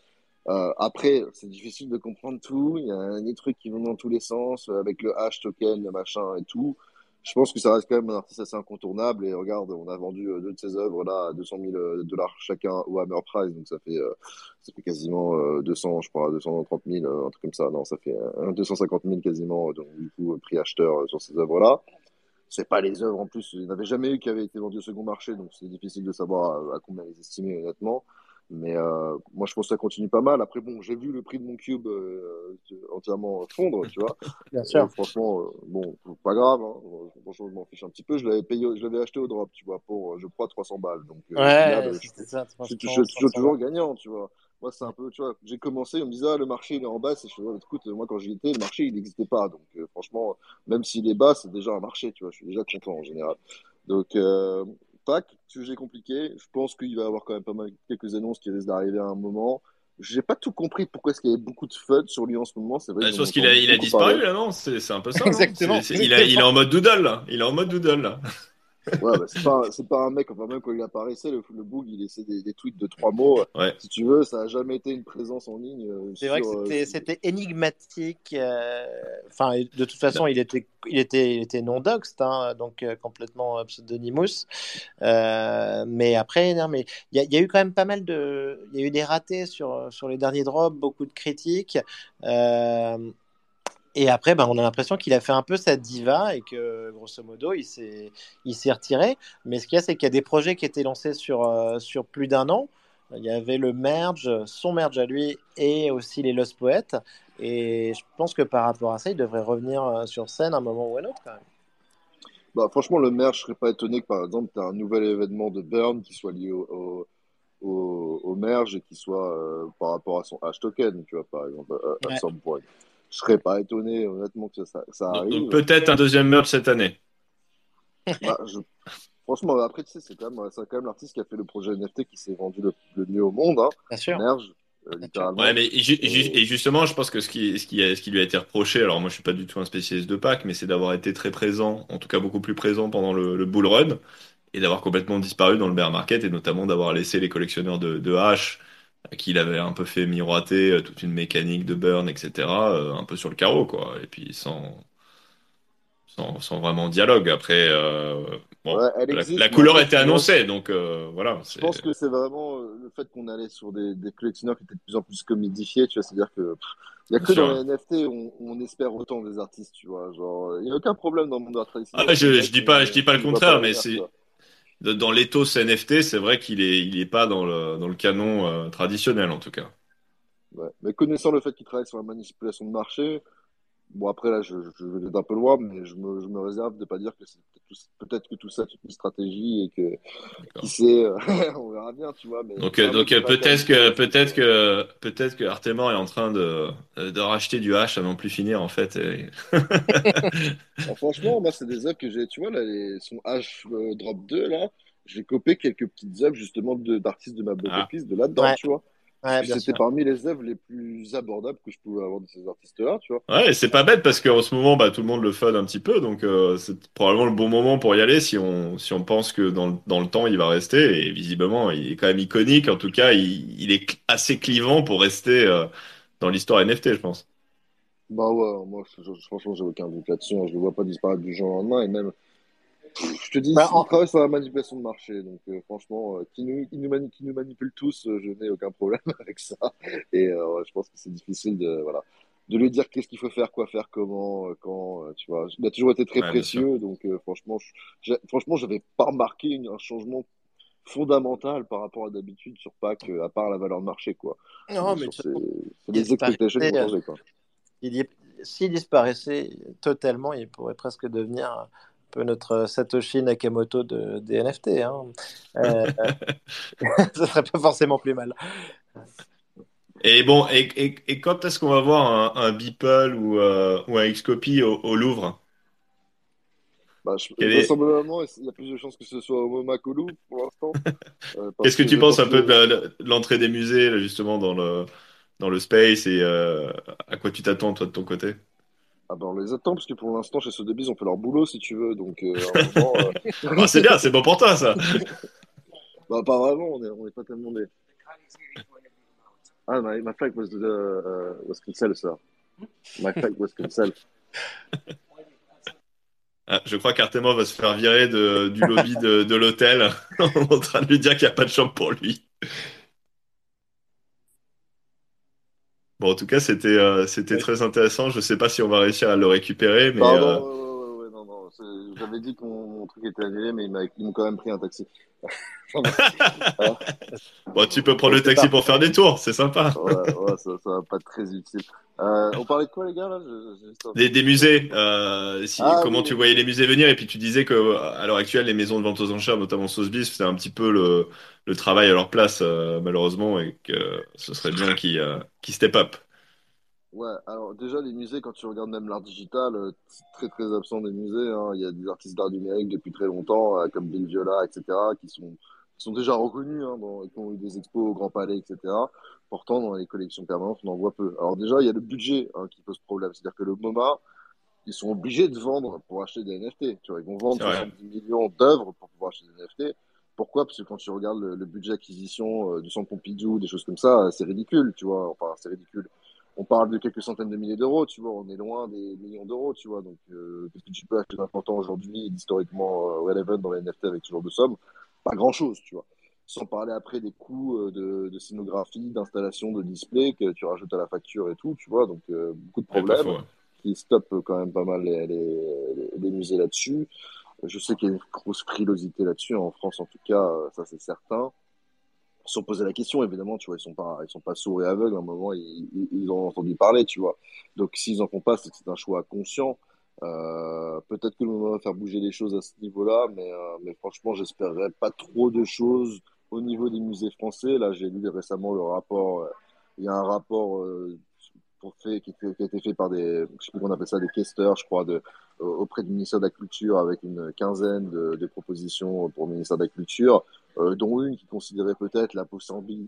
Euh, après, c'est difficile de comprendre tout. Il y a des trucs qui vont dans tous les sens, euh, avec le hash token, le machin et tout. Je pense que ça reste quand même un artiste assez incontournable. Et regarde, on a vendu euh, deux de ses œuvres là à 200 000 dollars chacun au Hammer Price. Donc ça fait, ça fait quasiment 200, je crois, 230 000, un truc comme ça. Non, ça fait 250 000 quasiment. Donc du coup, prix acheteur sur ces œuvres là. C'est pas les œuvres en plus. Il n'y en avait jamais eu qui avaient été vendues au second marché. Donc c'est difficile de savoir à, à combien les estimer honnêtement. Mais euh, moi, je pense que ça continue pas mal. Après, bon, j'ai vu le prix de mon cube euh, entièrement fondre, tu vois. Bien sûr. Euh, franchement, euh, bon, pas grave. Hein. Franchement, je m'en fiche un petit peu. Je l'avais payé, je l'avais acheté au drop, tu vois, pour, je crois, 300 balles. Donc, euh, ouais, c'est ça. Je, je, je, suis toujours gagnant, tu vois. Moi, c'est un peu, tu vois, j'ai commencé, on me disait, ah, le marché, il est en baisse. Et je fais, écoute, moi, quand j'y étais, le marché, il n'existait pas. Donc, franchement, même s'il est bas, c'est déjà un marché, tu vois. Je suis déjà content en général. Donc, sujet compliqué. Je pense qu'il va y avoir quand même pas mal quelques annonces qui risquent d'arriver à un moment. J'ai pas tout compris pourquoi est-ce qu'il y avait beaucoup de FUD sur lui en ce moment. C'est vrai. Bah, qu'il a, il a disparu là, non? C'est un peu ça. Exactement. il, a, il est en mode doodle là. Il est en mode doodle là. Ouais, bah, c'est pas, pas, un mec, enfin, même quand il apparaissait, le, le Boog, il laissait des, des, tweets de trois mots. Ouais. Si tu veux, ça n'a jamais été une présence en ligne. Euh, c'est vrai que euh, c'était énigmatique. Euh, enfin, de toute façon, il était, il était, il était non doxed, hein, donc complètement pseudonymous. mais après, non, mais il y, y, a eu quand même pas mal de. Il y a eu des ratés sur, sur les derniers drops, beaucoup de critiques. Et après, ben, on a l'impression qu'il a fait un peu sa diva et que, grosso modo, il s'est, il s'est retiré. Mais ce qu'il y a, c'est qu'il y a des projets qui étaient lancés sur, euh, sur plus d'un an. Il y avait le merge, son merge à lui, et aussi les Lost Poets. Et je pense que par rapport à ça, il devrait revenir euh, sur scène à un moment ou à un autre, quand même. Bah, franchement, le merge, je serais pas étonné que, par exemple, tu as un nouvel événement de Burn qui soit lié au, au, au, merge et qui soit euh, par rapport à son hash token, tu vois, par exemple, à, à point je serais pas étonné, honnêtement, que ça, ça arrive. Donc, peut-être un deuxième merge cette année. Bah, je... Franchement, après, tu sais, c'est quand même, quand même l'artiste qui a fait le projet NFT qui s'est vendu le, le, mieux au monde. Hein. Bien sûr. Merge, euh, littéralement. Ouais, mais et, et, justement, je pense que ce qui, ce, qui a, ce qui lui a été reproché, alors moi je suis pas du tout un spécialiste de Pâques, mais c'est d'avoir été très présent, en tout cas beaucoup plus présent pendant le, le bull run, et d'avoir complètement disparu dans le bear market, et notamment d'avoir laissé les collectionneurs de, de hash qu'il avait un peu fait miroiter euh, toute une mécanique de burn, etc., euh, un peu sur le carreau, quoi. Et puis sans, sans, sans vraiment dialogue. Après, euh, bon, ouais, la, existe, la, couleur était annoncée, donc euh, voilà. Je pense que c'est vraiment le fait qu'on allait sur des, des, collectionneurs qui étaient de plus en plus comidifiés, tu vois, c'est-à-dire que. Il n'y a que dans les NFT on, on, espère autant des artistes, tu vois. Genre, il n'y a aucun problème dans le monde de la tradition. Ah, je, je dis pas, je dis pas le contraire, mais c'est, dans l'éthos NFT, c'est vrai qu'il est, il est pas dans le, dans le canon euh, traditionnel en tout cas. Ouais. Mais connaissant le fait qu'il travaille sur la manipulation de marché, bon après là je, je vais être un peu loin, mais je me, je me réserve de pas dire que c'est peut-être que tout ça c'est une stratégie et que qui sait, euh, on verra bien, tu vois. Mais donc euh, donc peut-être que peut-être que peut-être que Artemor est en train de, de racheter du H à non plus finir en fait. Et... bon, franchement, moi c'est des œuvres que j'ai, tu vois là, les, son H euh, drop 2 là, j'ai copé quelques petites œuvres justement d'artistes de, de, ma blacklist ah. de là-dedans, ouais. tu vois. Ouais, c'était parmi les œuvres les plus abordables que je pouvais avoir de ces artistes-là, tu vois. Ouais, c'est pas bête parce qu'en ce moment, bah, tout le monde le fun un petit peu, donc euh, c'est probablement le bon moment pour y aller si on, si on pense que dans le, dans le temps il va rester. Et visiblement, il est quand même iconique. En tout cas, il, il est assez clivant pour rester euh, dans l'histoire NFT, je pense. Bah ouais, moi, je, franchement, j'ai aucun doute là-dessus. Hein. Je le vois pas disparaître du jour au lendemain et même. Je te dis, bah, on travaille sur la manipulation de marché, donc euh, franchement, euh, qui, nous, qui, nous mani qui nous manipule tous, euh, je n'ai aucun problème avec ça. Et euh, je pense que c'est difficile de, voilà, de lui dire qu'est-ce qu'il faut faire, quoi faire, comment, quand, tu vois. Il a toujours été très Ouais, précieux, donc franchement, je, franchement, j'avais pas remarqué une- un changement fondamental par rapport à d'habitude sur Pâques, à part la valeur de marché, quoi. Non, mais c'est les expectations qui ont changé, quoi. s'il disparaissait totalement, il pourrait presque devenir peu notre Satoshi Nakamoto de, des NFT. Hein. Euh, ça serait pas forcément plus mal. Et bon, et, et, et quand est-ce qu'on va voir un, un Beeple ou, euh, ou un Xcopy au, au Louvre? Bah, je, Quel est- vraisemblablement, il y a plus de chances que ce soit au MoMA qu'au Louvre pour l'instant. Euh, Qu'est-ce que tu penses pense un peu de l'entrée des musées, là, justement, dans le, dans le space et euh, à quoi tu t'attends, toi, de ton côté? Ah ben, on les attend parce que pour l'instant, chez Sotheby's, on fait leur boulot si tu veux. Donc, euh, euh, Ah, c'est bien, c'est bon pour toi, ça. bah, pas vraiment, on est, on est pas tellement des. Ah, my, my flight was, uh, was cancelled, sir. My flight was cancelled. Ah, je crois qu'Artemon va se faire virer de, du lobby de, de l'hôtel en train de lui dire qu'il n'y a pas de chambre pour lui. Bon, en tout cas, c'était euh, c'était Ouais. très intéressant. Je sais pas si on va réussir à le récupérer, mais Pardon, euh, ouais, non, non. J'avais dit que mon, mon truc était annulé, mais ils m'ont quand même pris un taxi. bon, tu peux prendre le taxi pour faire des tours, c'est sympa. ouais, ouais, ça, ça va pas être très utile. Euh, on parlait de quoi, les gars là? Des, des, musées. Euh, si, ah, comment tu voyais les musées venir? Et puis tu disais que à l'heure actuelle, les maisons de vente aux enchères, notamment Sotheby's, c'est un petit peu le, le, travail à leur place, euh, malheureusement, et que ce serait bien qu'ils euh, qu step up. Ouais, alors déjà, les musées, quand tu regardes même l'art digital, euh, c'est très très absent des musées. Hein. Il y a des artistes d'art numérique depuis très longtemps, euh, comme Bill Viola, etc., qui sont, qui sont déjà reconnus, hein, dans, qui ont eu des expos au Grand Palais, etc. Pourtant, dans les collections permanentes, on en voit peu. Alors déjà, il y a le budget hein, qui pose problème. C'est-à-dire que le MoMA, ils sont obligés de vendre pour acheter des NFT. Tu vois, ils vont vendre 70 millions d'œuvres pour pouvoir acheter des NFT. Pourquoi? Parce que quand tu regardes le, budget acquisition euh, du Centre Pompidou, des choses comme ça, c'est ridicule, tu vois. Enfin, c'est ridicule on parle de quelques centaines de milliers d'euros, tu vois, on est loin des millions d'euros, tu vois. Donc, euh, qu'est-ce que tu peux acheter d'important aujourd'hui, historiquement euh, relevant dans les NFT avec ce genre de somme? Pas grand-chose, tu vois. Sans parler après des coûts euh, de, de scénographie, d'installation, de display que tu rajoutes à la facture et tout, tu vois. Donc, euh, beaucoup de problèmes qui stoppent quand même pas mal les, les, les musées là-dessus. Je sais qu'il y a une grosse frilosité là-dessus, en France en tout cas, ça c'est certain se sont posé la question, évidemment, tu vois, ils sont pas, ils sont pas sourds et aveugles. À un moment, ils, ils ont entendu parler, tu vois. Donc, s'ils en font pas, c'est un choix conscient. Euh, peut-être que le moment va faire bouger les choses à ce niveau-là, mais, euh, mais franchement, j'espérerais pas trop de choses au niveau des musées français. Là, j'ai lu récemment le rapport. Euh, il y a un rapport euh, pour fait, qui, qui, a été fait par des, je sais plus comment on appelle ça, des questeurs, je crois, de, auprès du ministère de la Culture, avec une quinzaine de, de propositions pour le ministère de la Culture. Euh, dont une qui considérait peut-être la,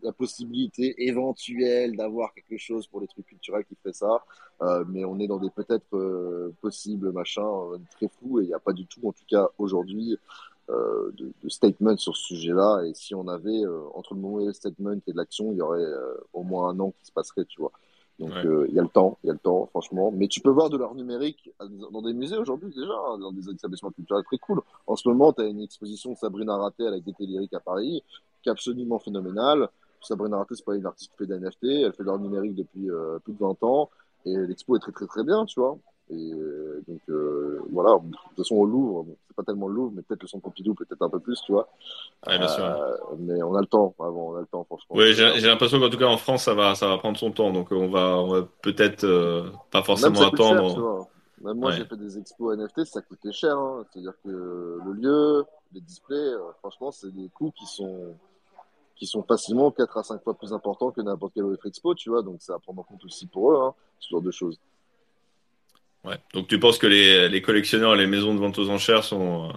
la, possibilité éventuelle d'avoir quelque chose pour les trucs culturels qui fait ça, euh, mais on est dans des peut-être euh, possibles machins euh, très fous et il n'y a pas du tout, en tout cas aujourd'hui, euh, de, de, statement sur ce sujet-là. Et si on avait entre le moment a le statement et de l'action, il y aurait au moins un an qui se passerait, tu vois. Donc euh, il y a le temps, il y a le temps, franchement. Mais tu peux voir de l'art numérique dans des musées aujourd'hui déjà, hein, dans des établissements culturels très cool. En ce moment, tu as une exposition de Sabrina Raté à la Gaieté Lyrique à Paris, qui est absolument phénoménale. Sabrina Raté, c'est pas une artiste qui fait des NFT, elle fait de l'art numérique depuis euh, plus de 20 ans, et l'expo est très très très bien, tu vois. Et euh, donc euh, voilà, de toute façon au Louvre, bon, c'est pas tellement le Louvre, mais peut-être le Centre Pompidou, peut-être un peu plus, tu vois. Ouais, bien sûr. Euh, mais on a le temps, avant, on a le temps, franchement. Oui, j'ai l'impression qu'en tout cas en France, ça va, ça va prendre son temps, donc on va, on va peut-être pas forcément attendre. Cher, tu vois. Même moi, ouais. j'ai fait des expos NFT, ça coûtait cher. Hein. C'est-à-dire que le lieu, les displays, euh, franchement, c'est des coûts qui sont qui sont facilement 4 à 5 fois plus importants que n'importe quelle autre expo, tu vois. Donc, c'est à prendre en compte aussi pour eux, hein, ce genre de choses. Ouais. Donc tu penses que les, les, collectionneurs et les maisons de vente aux enchères sont,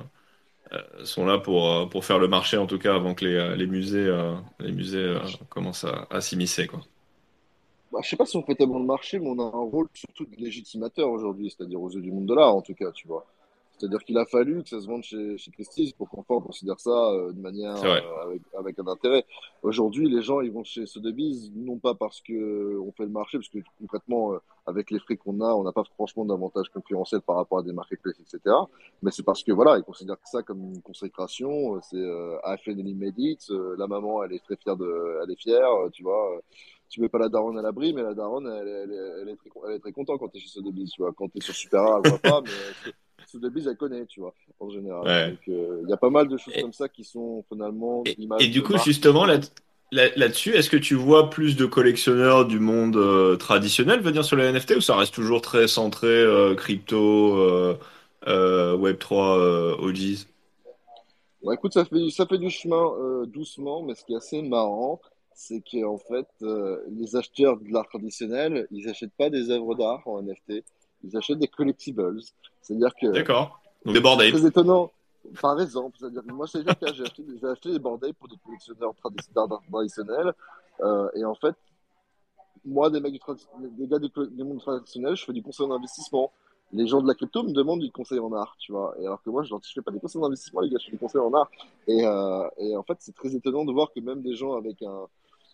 euh, sont là pour, euh, pour faire le marché, en tout cas, avant que les, les musées, euh, les musées euh, commencent à, à s'immiscer. Quoi. Bah, je sais pas si on fait tellement le marché, mais on a un rôle surtout de légitimateur aujourd'hui, c'est-à-dire aux yeux du monde de l'art, en tout cas, tu vois. C'est-à-dire qu'il a fallu que ça se vende chez, chez Prestige pour qu'on considère ça euh, de manière euh, avec, avec, un intérêt. Aujourd'hui, les gens ils vont chez Sotheby's non pas parce que on fait le marché, parce que concrètement, euh, avec les frais qu'on a, on n'a pas franchement d'avantage concurrentiel par rapport à des marketplaces, etc. Mais c'est parce que voilà, ils considèrent ça comme une consécration. C'est euh, I finally made it. la maman, elle est très fière de, elle est fière, tu vois tu mets pas la daronne à l'abri, mais la daronne, elle, elle, elle, est, très, elle est très contente quand tu es chez Sotheby's, tu vois. Quand tu es sur Super A, elle voit pas, mais Sotheby's, elle connaît, tu vois, en général. Ouais. Donc, il euh, y a pas mal de choses et, comme ça qui sont finalement. Et, et du coup, justement, là, là-dessus, est-ce que tu vois plus de collectionneurs du monde euh, traditionnel venir sur les NFT ou ça reste toujours très centré euh, crypto, euh, euh, Web3, OGs Bon, écoute, ça fait, ça fait du chemin doucement, mais ce qui est assez marrant, c'est qu'en fait, les acheteurs de l'art traditionnel, ils n'achètent pas des œuvres d'art en NFT ils achètent des collectibles. C'est-à-dire que. D'accord. Des bordels. C'est très étonnant. Par exemple, c'est-à-dire que moi, j'ai acheté, des bordels pour des collectionneurs traditionnels. Euh, et en fait, moi, des, mecs du des gars du, du monde traditionnel, je fais du conseil en investissement. Les gens de la crypto me demandent du conseil en art, tu vois. Et alors que moi, je ne fais pas des conseils en investissement, les gars, je fais du conseil en art. Et, euh, et en fait, c'est très étonnant de voir que même des gens avec un,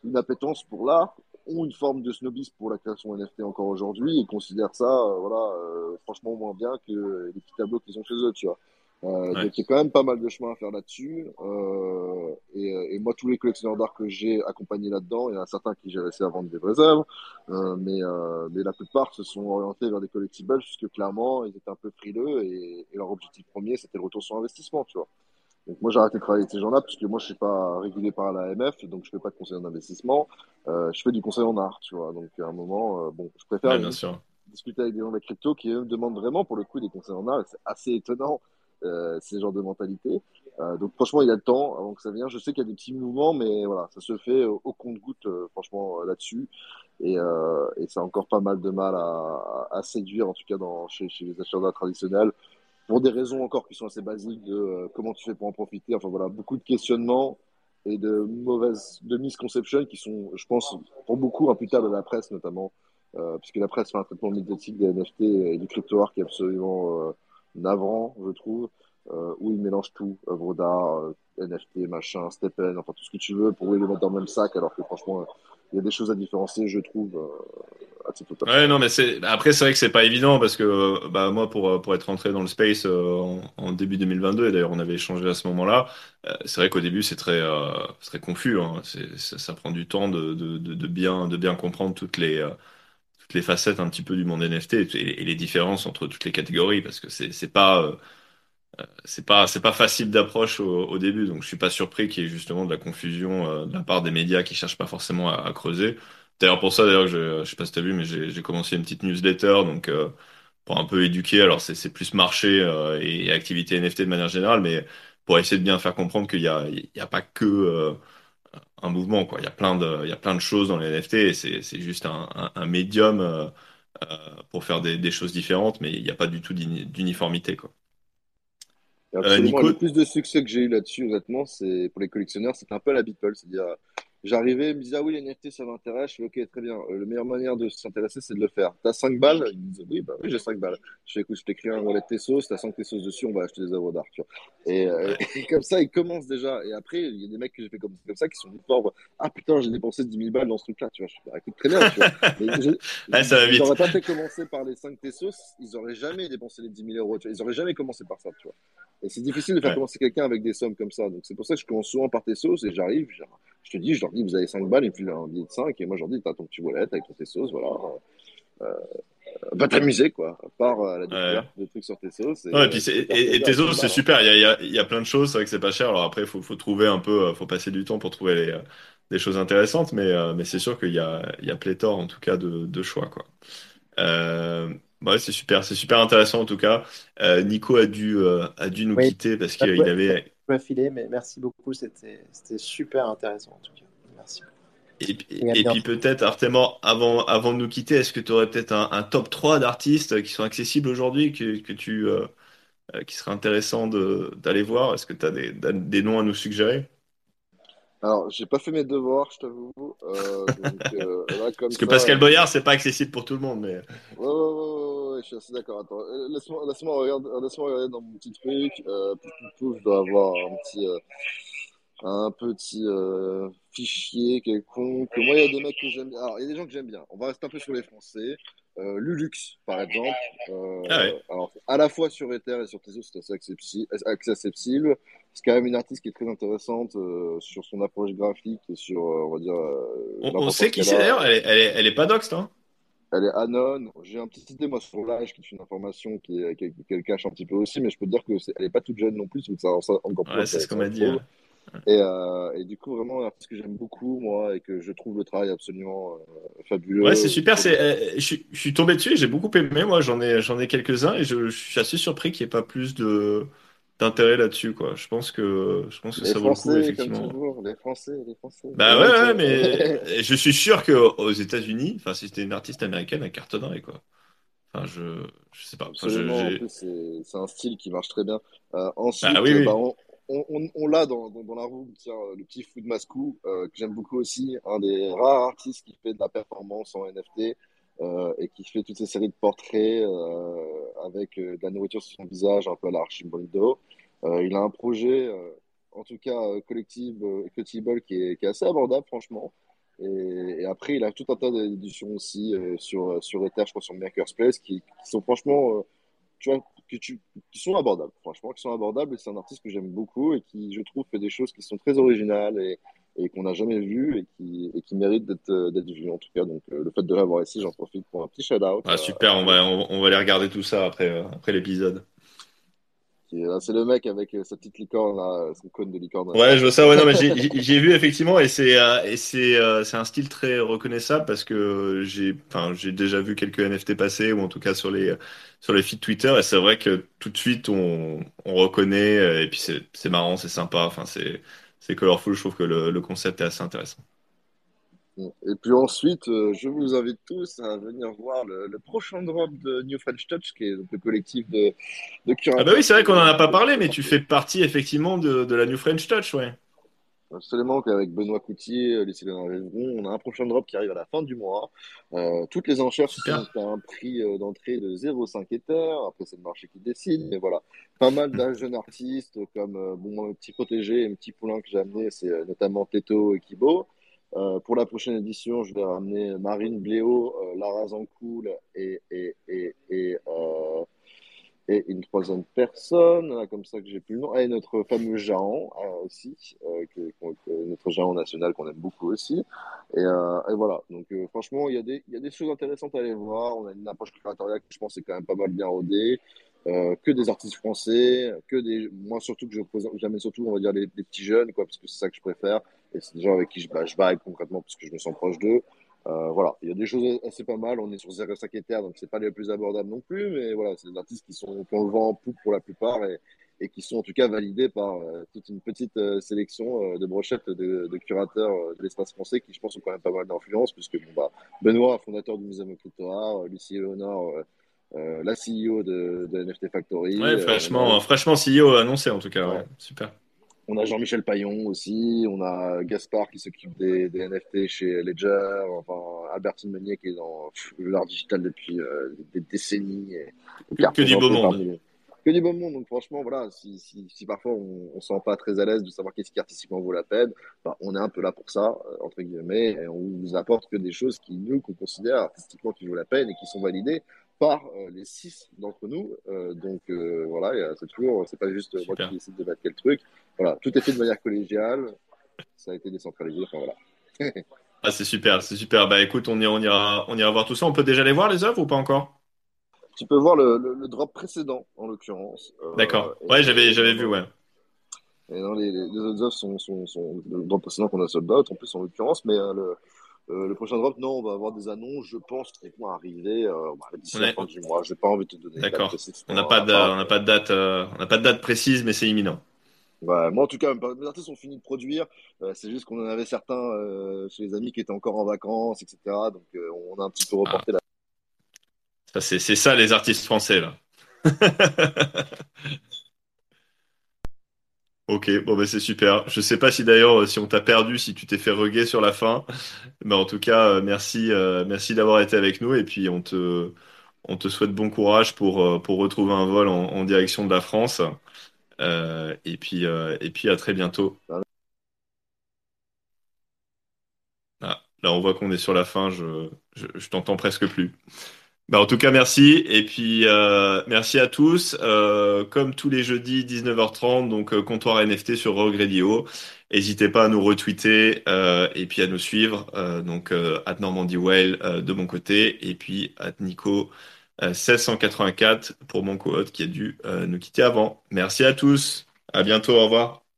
une appétence pour l'art ont une forme de snobisme pour la création NFT encore aujourd'hui et considèrent ça, euh, voilà, euh, franchement moins bien que les petits tableaux qu'ils ont chez eux, tu vois. Euh, ouais. Donc il y a quand même pas mal de chemin à faire là-dessus. Euh, et, et, moi, tous les collectionneurs d'art que j'ai accompagnés là-dedans, il y en a certains qui j'ai réussi à vendre des vraies œuvres, euh, mais, euh, mais la plupart se sont orientés vers des collectibles puisque clairement, ils étaient un peu frileux et, et leur objectif premier, c'était le retour sur investissement, tu vois. Donc moi j'ai arrêté de travailler avec ces gens-là parce que moi je suis pas régulé par l'AMF, donc je fais pas de conseil en investissement. Euh, je fais du conseil en art, tu vois. Donc à un moment, euh, bon, je préfère Ouais, bien sûr. discuter avec des gens de la crypto qui eux me demandent vraiment pour le coup des conseils en art. C'est assez étonnant euh, ces genres de mentalité. Donc franchement, il y a le temps avant que ça vienne. Je sais qu'il y a des petits mouvements, mais voilà, ça se fait au, compte-goutte, franchement, là-dessus. Et, et ça a encore pas mal de mal à, à séduire, en tout cas dans, chez, chez les acheteurs d'art traditionnels, pour des raisons encore qui sont assez basiques de euh, comment tu fais pour en profiter. Enfin voilà, beaucoup de questionnements et de mauvaises, de misconceptions qui sont, je pense, pour beaucoup imputables à la presse notamment, euh, puisque la presse fait un traitement médiatique des NFT et du crypto art qui est absolument euh, navrant, je trouve, où ils mélangent tout, œuvres d'art, NFT, machin, Steppen, enfin tout ce que tu veux, pour les mettre dans le même sac, alors que franchement, il y a des choses à différencier, je trouve, euh, à titre Ouais, non, mais c'est après c'est vrai que c'est pas évident parce que euh, bah moi pour euh, pour être rentré dans le space euh, en, en début 2022 et d'ailleurs on avait échangé à ce moment-là, euh, c'est vrai qu'au début c'est très très confus. Hein. C'est, ça, prend du temps de, de, de, bien de bien comprendre toutes les toutes les facettes un petit peu du monde NFT et, les différences entre toutes les catégories parce que c'est c'est pas c'est pas c'est pas facile d'approche au, au début donc je suis pas surpris qu'il y ait justement de la confusion euh, de la part des médias qui cherchent pas forcément à, à creuser. D'ailleurs pour ça d'ailleurs je je sais pas si t'as vu mais j'ai j'ai commencé une petite newsletter donc euh, pour un peu éduquer. Alors c'est c'est plus marché euh, et activité NFT de manière générale mais pour essayer de bien faire comprendre qu'il y a il y a pas que euh, un mouvement quoi. Il y a plein de il y a plein de choses dans les NFT et c'est c'est juste un un, un médium euh, euh, pour faire des des choses différentes mais il n'y a pas du tout d'uni- d'uniformité quoi. Et Euh, absolument, Nico, le plus de succès que j'ai eu là-dessus, honnêtement, c'est pour les collectionneurs, c'est un peu la Beeple. C'est-à-dire, j'arrivais, ils me disaient, ah oui, les NFT, ça m'intéresse. Je fais, ok, très bien. Euh, la meilleure manière de s'intéresser, c'est de le faire. T'as 5 balles? Ils me disaient, oui, bah oui, j'ai 5 balles. Je fais, écoute, je t'écris un wallet Tessos, t'as 5 Tessos dessus, on va acheter des œuvres d'art. Et, euh, et comme ça, ils commencent déjà. Et après, il y a des mecs que j'ai fait comme, comme ça qui sont forts. Ah putain, j'ai dépensé 10 000 balles dans ce truc-là, tu vois. Je fais, bah, écoute, très bien, tu vois. Mais je, ouais, ça va ils vite. n'auraient pas fait commencer par les 5 Tessos, ils auraient jamais dépensé les 10 000 euros, tu vois. Ils auraient jamais commencé par ça, tu vois. Et c'est difficile de faire Ouais. commencer quelqu'un avec des sommes comme ça. Donc c'est pour ça que je commence souvent par tes sauces et j'arrive, je te dis, je leur dis, vous avez 5 balles et puis un billet de 5 et moi je leur dis, t'as ton petit wallet avec ton tes sauces, voilà. Euh, va t'amuser quoi, part à la Ouais. découverte de trucs sur tes sauces et Non, et euh, puis tu c'est, peux faire et, et plaisir à 5 Tezos, c'est balles. Super. Il y a, il y a, il y a plein de choses. C'est vrai que c'est pas cher. Alors après, faut, faut trouver un peu, euh, faut passer du temps pour trouver les, euh, des choses intéressantes. Mais, euh, mais c'est sûr qu'il y a, il y a pléthore, en tout cas, de, de choix, quoi. Euh, bah ouais, c'est super. C'est super intéressant, en tout cas. Euh, Nico a dû, euh, a dû nous Oui, quitter parce je qu'il avait, dois filer, mais merci beaucoup. C'était c'était super intéressant en tout cas. Merci. et, puis- Et à et puis bientôt. peut-être, Artemon, avant, avant de nous quitter, est-ce que tu aurais peut-être un, un top 3 d'artistes qui sont accessibles aujourd'hui, que, que tu, euh, euh, qui serait intéressant de, d'aller voir? Est-ce que tu as des, des noms à nous suggérer? Alors, j'ai pas fait mes devoirs, je t'avoue. Euh, euh, Parce que Pascal Boyard, c'est pas accessible pour tout le monde, mais Ouais, ouais, ouais, ouais, je suis assez d'accord. Attends, euh, laisse-moi laisse-moi regarder, laisse-moi regarder dans mon petit truc. Euh, pouf, je dois avoir un petit, euh, un petit euh, fichier quelconque. Moi, il y a des mecs que j'aime bien. Alors, il y a des gens que j'aime bien. On va rester un peu sur les Français. Euh, Lulux, par exemple. ah Euh, ouais, alors, à la fois sur Ether et sur Tezos, c'est assez accessi- accessible. C'est quand même une artiste qui est très intéressante euh, sur son approche graphique et sur, euh, on va dire, euh, on, on sait qui c'est d'ailleurs. Elle est, elle est, elle est pas doxte, hein. Elle est anon. J'ai un petit idée, moi, sur l'âge, qui est une information qui qu'elle qu'elle cache un petit peu aussi, mais je peux te dire que c'est- elle est pas toute jeune non plus, donc ça rend ça encore plus Ouais, c'est ce qu'on m'a dit. hein. Et, euh, et du coup, vraiment, un que j'aime beaucoup, moi, et que je trouve le travail absolument euh, Ouais, c'est fabuleux. super. C'est, euh, je, suis je suis tombé dessus j'ai beaucoup aimé. Moi, j'en ai, j'en ai quelques-uns et je, je suis assez surpris qu'il n'y ait pas plus de d'intérêt là-dessus, quoi. Je pense que, je pense que Les ça vaut le coup, Français, comme effectivement. toujours, les Français, les Français. Bah ouais, mais je suis sûr que aux États-Unis, enfin, si c'était une artiste américaine, elle cartonnerait, quoi. Enfin, je, je sais pas. C'est un style qui marche très bien. Euh, bah ensuite, oui, bah, on, on, on, on l'a dans, dans, dans la roue, tiens, le petit Food Mascou, euh, que j'aime beaucoup aussi, un des rares artistes qui fait de la performance en NFT euh, et qui fait toutes ces séries de portraits euh, avec euh, de la nourriture sur son visage, un peu à la Archibald. Euh, il a un projet, euh, en tout cas euh, collective, collectible, qui est, qui est assez abordable, franchement. Et, et après, il a tout un tas d'éditions aussi euh, sur, sur Ether, je crois, sur Maker's Place, qui, qui sont franchement, euh, tu vois, que tu, qui sont abordables, franchement, qui sont abordables. Et c'est un artiste que j'aime beaucoup et qui, je trouve, fait des choses qui sont très originales et, et qu'on n'a jamais vues et qui, et qui méritent d'être d'être vues, en tout cas. Donc, euh, le fait de l'avoir ici, j'en profite pour un petit shout-out Ah, super. On va, on, on va aller regarder tout ça après, après l'épisode. C'est le mec avec sa petite licorne, là, son cône de licorne. Ouais, je vois ça. Ouais, non, mais j'ai vu effectivement, et c'est et c'est un style très reconnaissable parce que j'ai déjà vu quelques NFT passer ou en tout cas sur les feeds Twitter et c'est vrai que tout de suite on, on reconnaît et puis c'est marrant, c'est sympa. Enfin c'est colorful. Je trouve que le concept est assez intéressant. Et puis ensuite, euh, je vous invite tous à venir voir le, prochain drop de New French Touch, qui est le collectif de, de Ah bah oui, c'est vrai qu'on n'en a pas parlé, mais tu fais partie effectivement de, de la New French Touch, ouais. Absolument, qu'avec Benoît Coutier, les on a un prochain drop qui arrive à la fin du mois. Euh, toutes les enchères sont à un prix euh, d'entrée de 0,5 Ether. Après, c'est le marché qui décide. Mais voilà, pas mal d'un jeune artiste comme bon, un petit protégé et un petit poulain que j'ai amené, c'est notamment Teto et Kibo. Euh, pour la prochaine édition, je vais ramener Marine Bléau, euh, Lara Zancoul et, et, et, et, euh, une troisième personne, comme ça que j'ai plus le nom, et notre fameux Jean aussi, que, notre Jean national qu'on aime beaucoup aussi. Et, voilà, donc franchement, il y, y a des choses intéressantes à aller voir. On a une approche curatoriale que je pense est quand même pas mal bien rodée. Euh, que des artistes français, que des, moi surtout que je jamais surtout, on va dire les, petits jeunes, quoi, parce que c'est ça que je préfère, et c'est des gens avec qui je, bah, je concrètement parce que je me sens proche d'eux. Euh, voilà, il y a des choses assez pas mal. On est sur 0,5 Ether, donc c'est pas les plus abordables non plus, mais voilà, c'est des artistes qui sont qui ont le vent en poupe pour la plupart et, et qui sont en tout cas validés par euh, toute une petite sélection de brochettes de, de curateurs de l'espace français qui, je pense, ont quand même pas mal d'influence, puisque bon, bah, Benoît, fondateur du Musée Crypto Lucie Léonard, euh, la CEO de, NFT Factory. Ouais, fraîchement, euh, fraîchement CEO annoncé en tout cas. Ouais. Super. On a Jean-Michel Paillon aussi, on a Gaspard qui s'occupe des, NFT chez Ledger, enfin Albertine Meunier qui est dans l'art digital depuis euh, des décennies. Et, que du beau monde. Que du beau monde, donc franchement, voilà, si, si, parfois on ne se sent pas très à l'aise de savoir qu'est-ce qui artistiquement vaut la peine, bah, on est un peu là pour ça, entre guillemets, et on vous apporte que des choses qui, nous, qu'on considère artistiquement qui vaut la peine et qui sont validées par euh, les six d'entre nous. Euh, donc euh, voilà, c'est toujours, c'est pas juste moi qui décide de battre quel truc. Voilà, tout est fait de manière collégiale. Ça a été décentralisé. Enfin voilà. ah, c'est super, c'est super. Bah écoute, on ira, on ira, on ira voir tout ça. On peut déjà les voir les œuvres ou pas encore? Tu peux voir le, le, drop précédent en l'occurrence. D'accord. ouais, j'avais, j'avais vu, ouais. Et non, les, les, autres œuvres sont, sont, sont, le drop précédent qu'on a sold out en plus en l'occurrence, mais le euh, le prochain drop, non, on va avoir des annonces, je pense, qui vont arriver euh, bah, d'ici la fin du mois. Je n'ai pas envie de te donner. D'accord. On n'a pas, de, on pas de date, euh, on n'a pas de date précise, mais c'est imminent. Ouais, moi, en tout cas, mes artistes ont fini de produire. c'est juste qu'on en avait certains chez les amis qui étaient encore en vacances, etc. Donc, on a un petit peu reporté ah. là. C'est ça, les artistes français, là. Ok, bon bah c'est super. Je sais pas si d'ailleurs si on t'a perdu, si tu t'es fait reguer sur la fin, mais en tout cas euh, merci, euh, merci d'avoir été avec nous et puis on te, on te souhaite bon courage pour, euh, pour retrouver un vol en, direction de la France et puis et puis à très bientôt. Ah, là on voit qu'on est sur la fin, je, je t'entends presque plus. Bah, en tout cas, merci. Et puis, euh, merci à tous. Euh, comme tous les jeudis, 19h30, donc euh, comptoir NFT sur Rogue Radio. N'hésitez pas à nous retweeter et puis à nous suivre. donc, at Normandie Whale de mon côté et puis at Nico 1684 pour mon co qui a dû nous quitter avant. Merci à tous. À bientôt. Au revoir.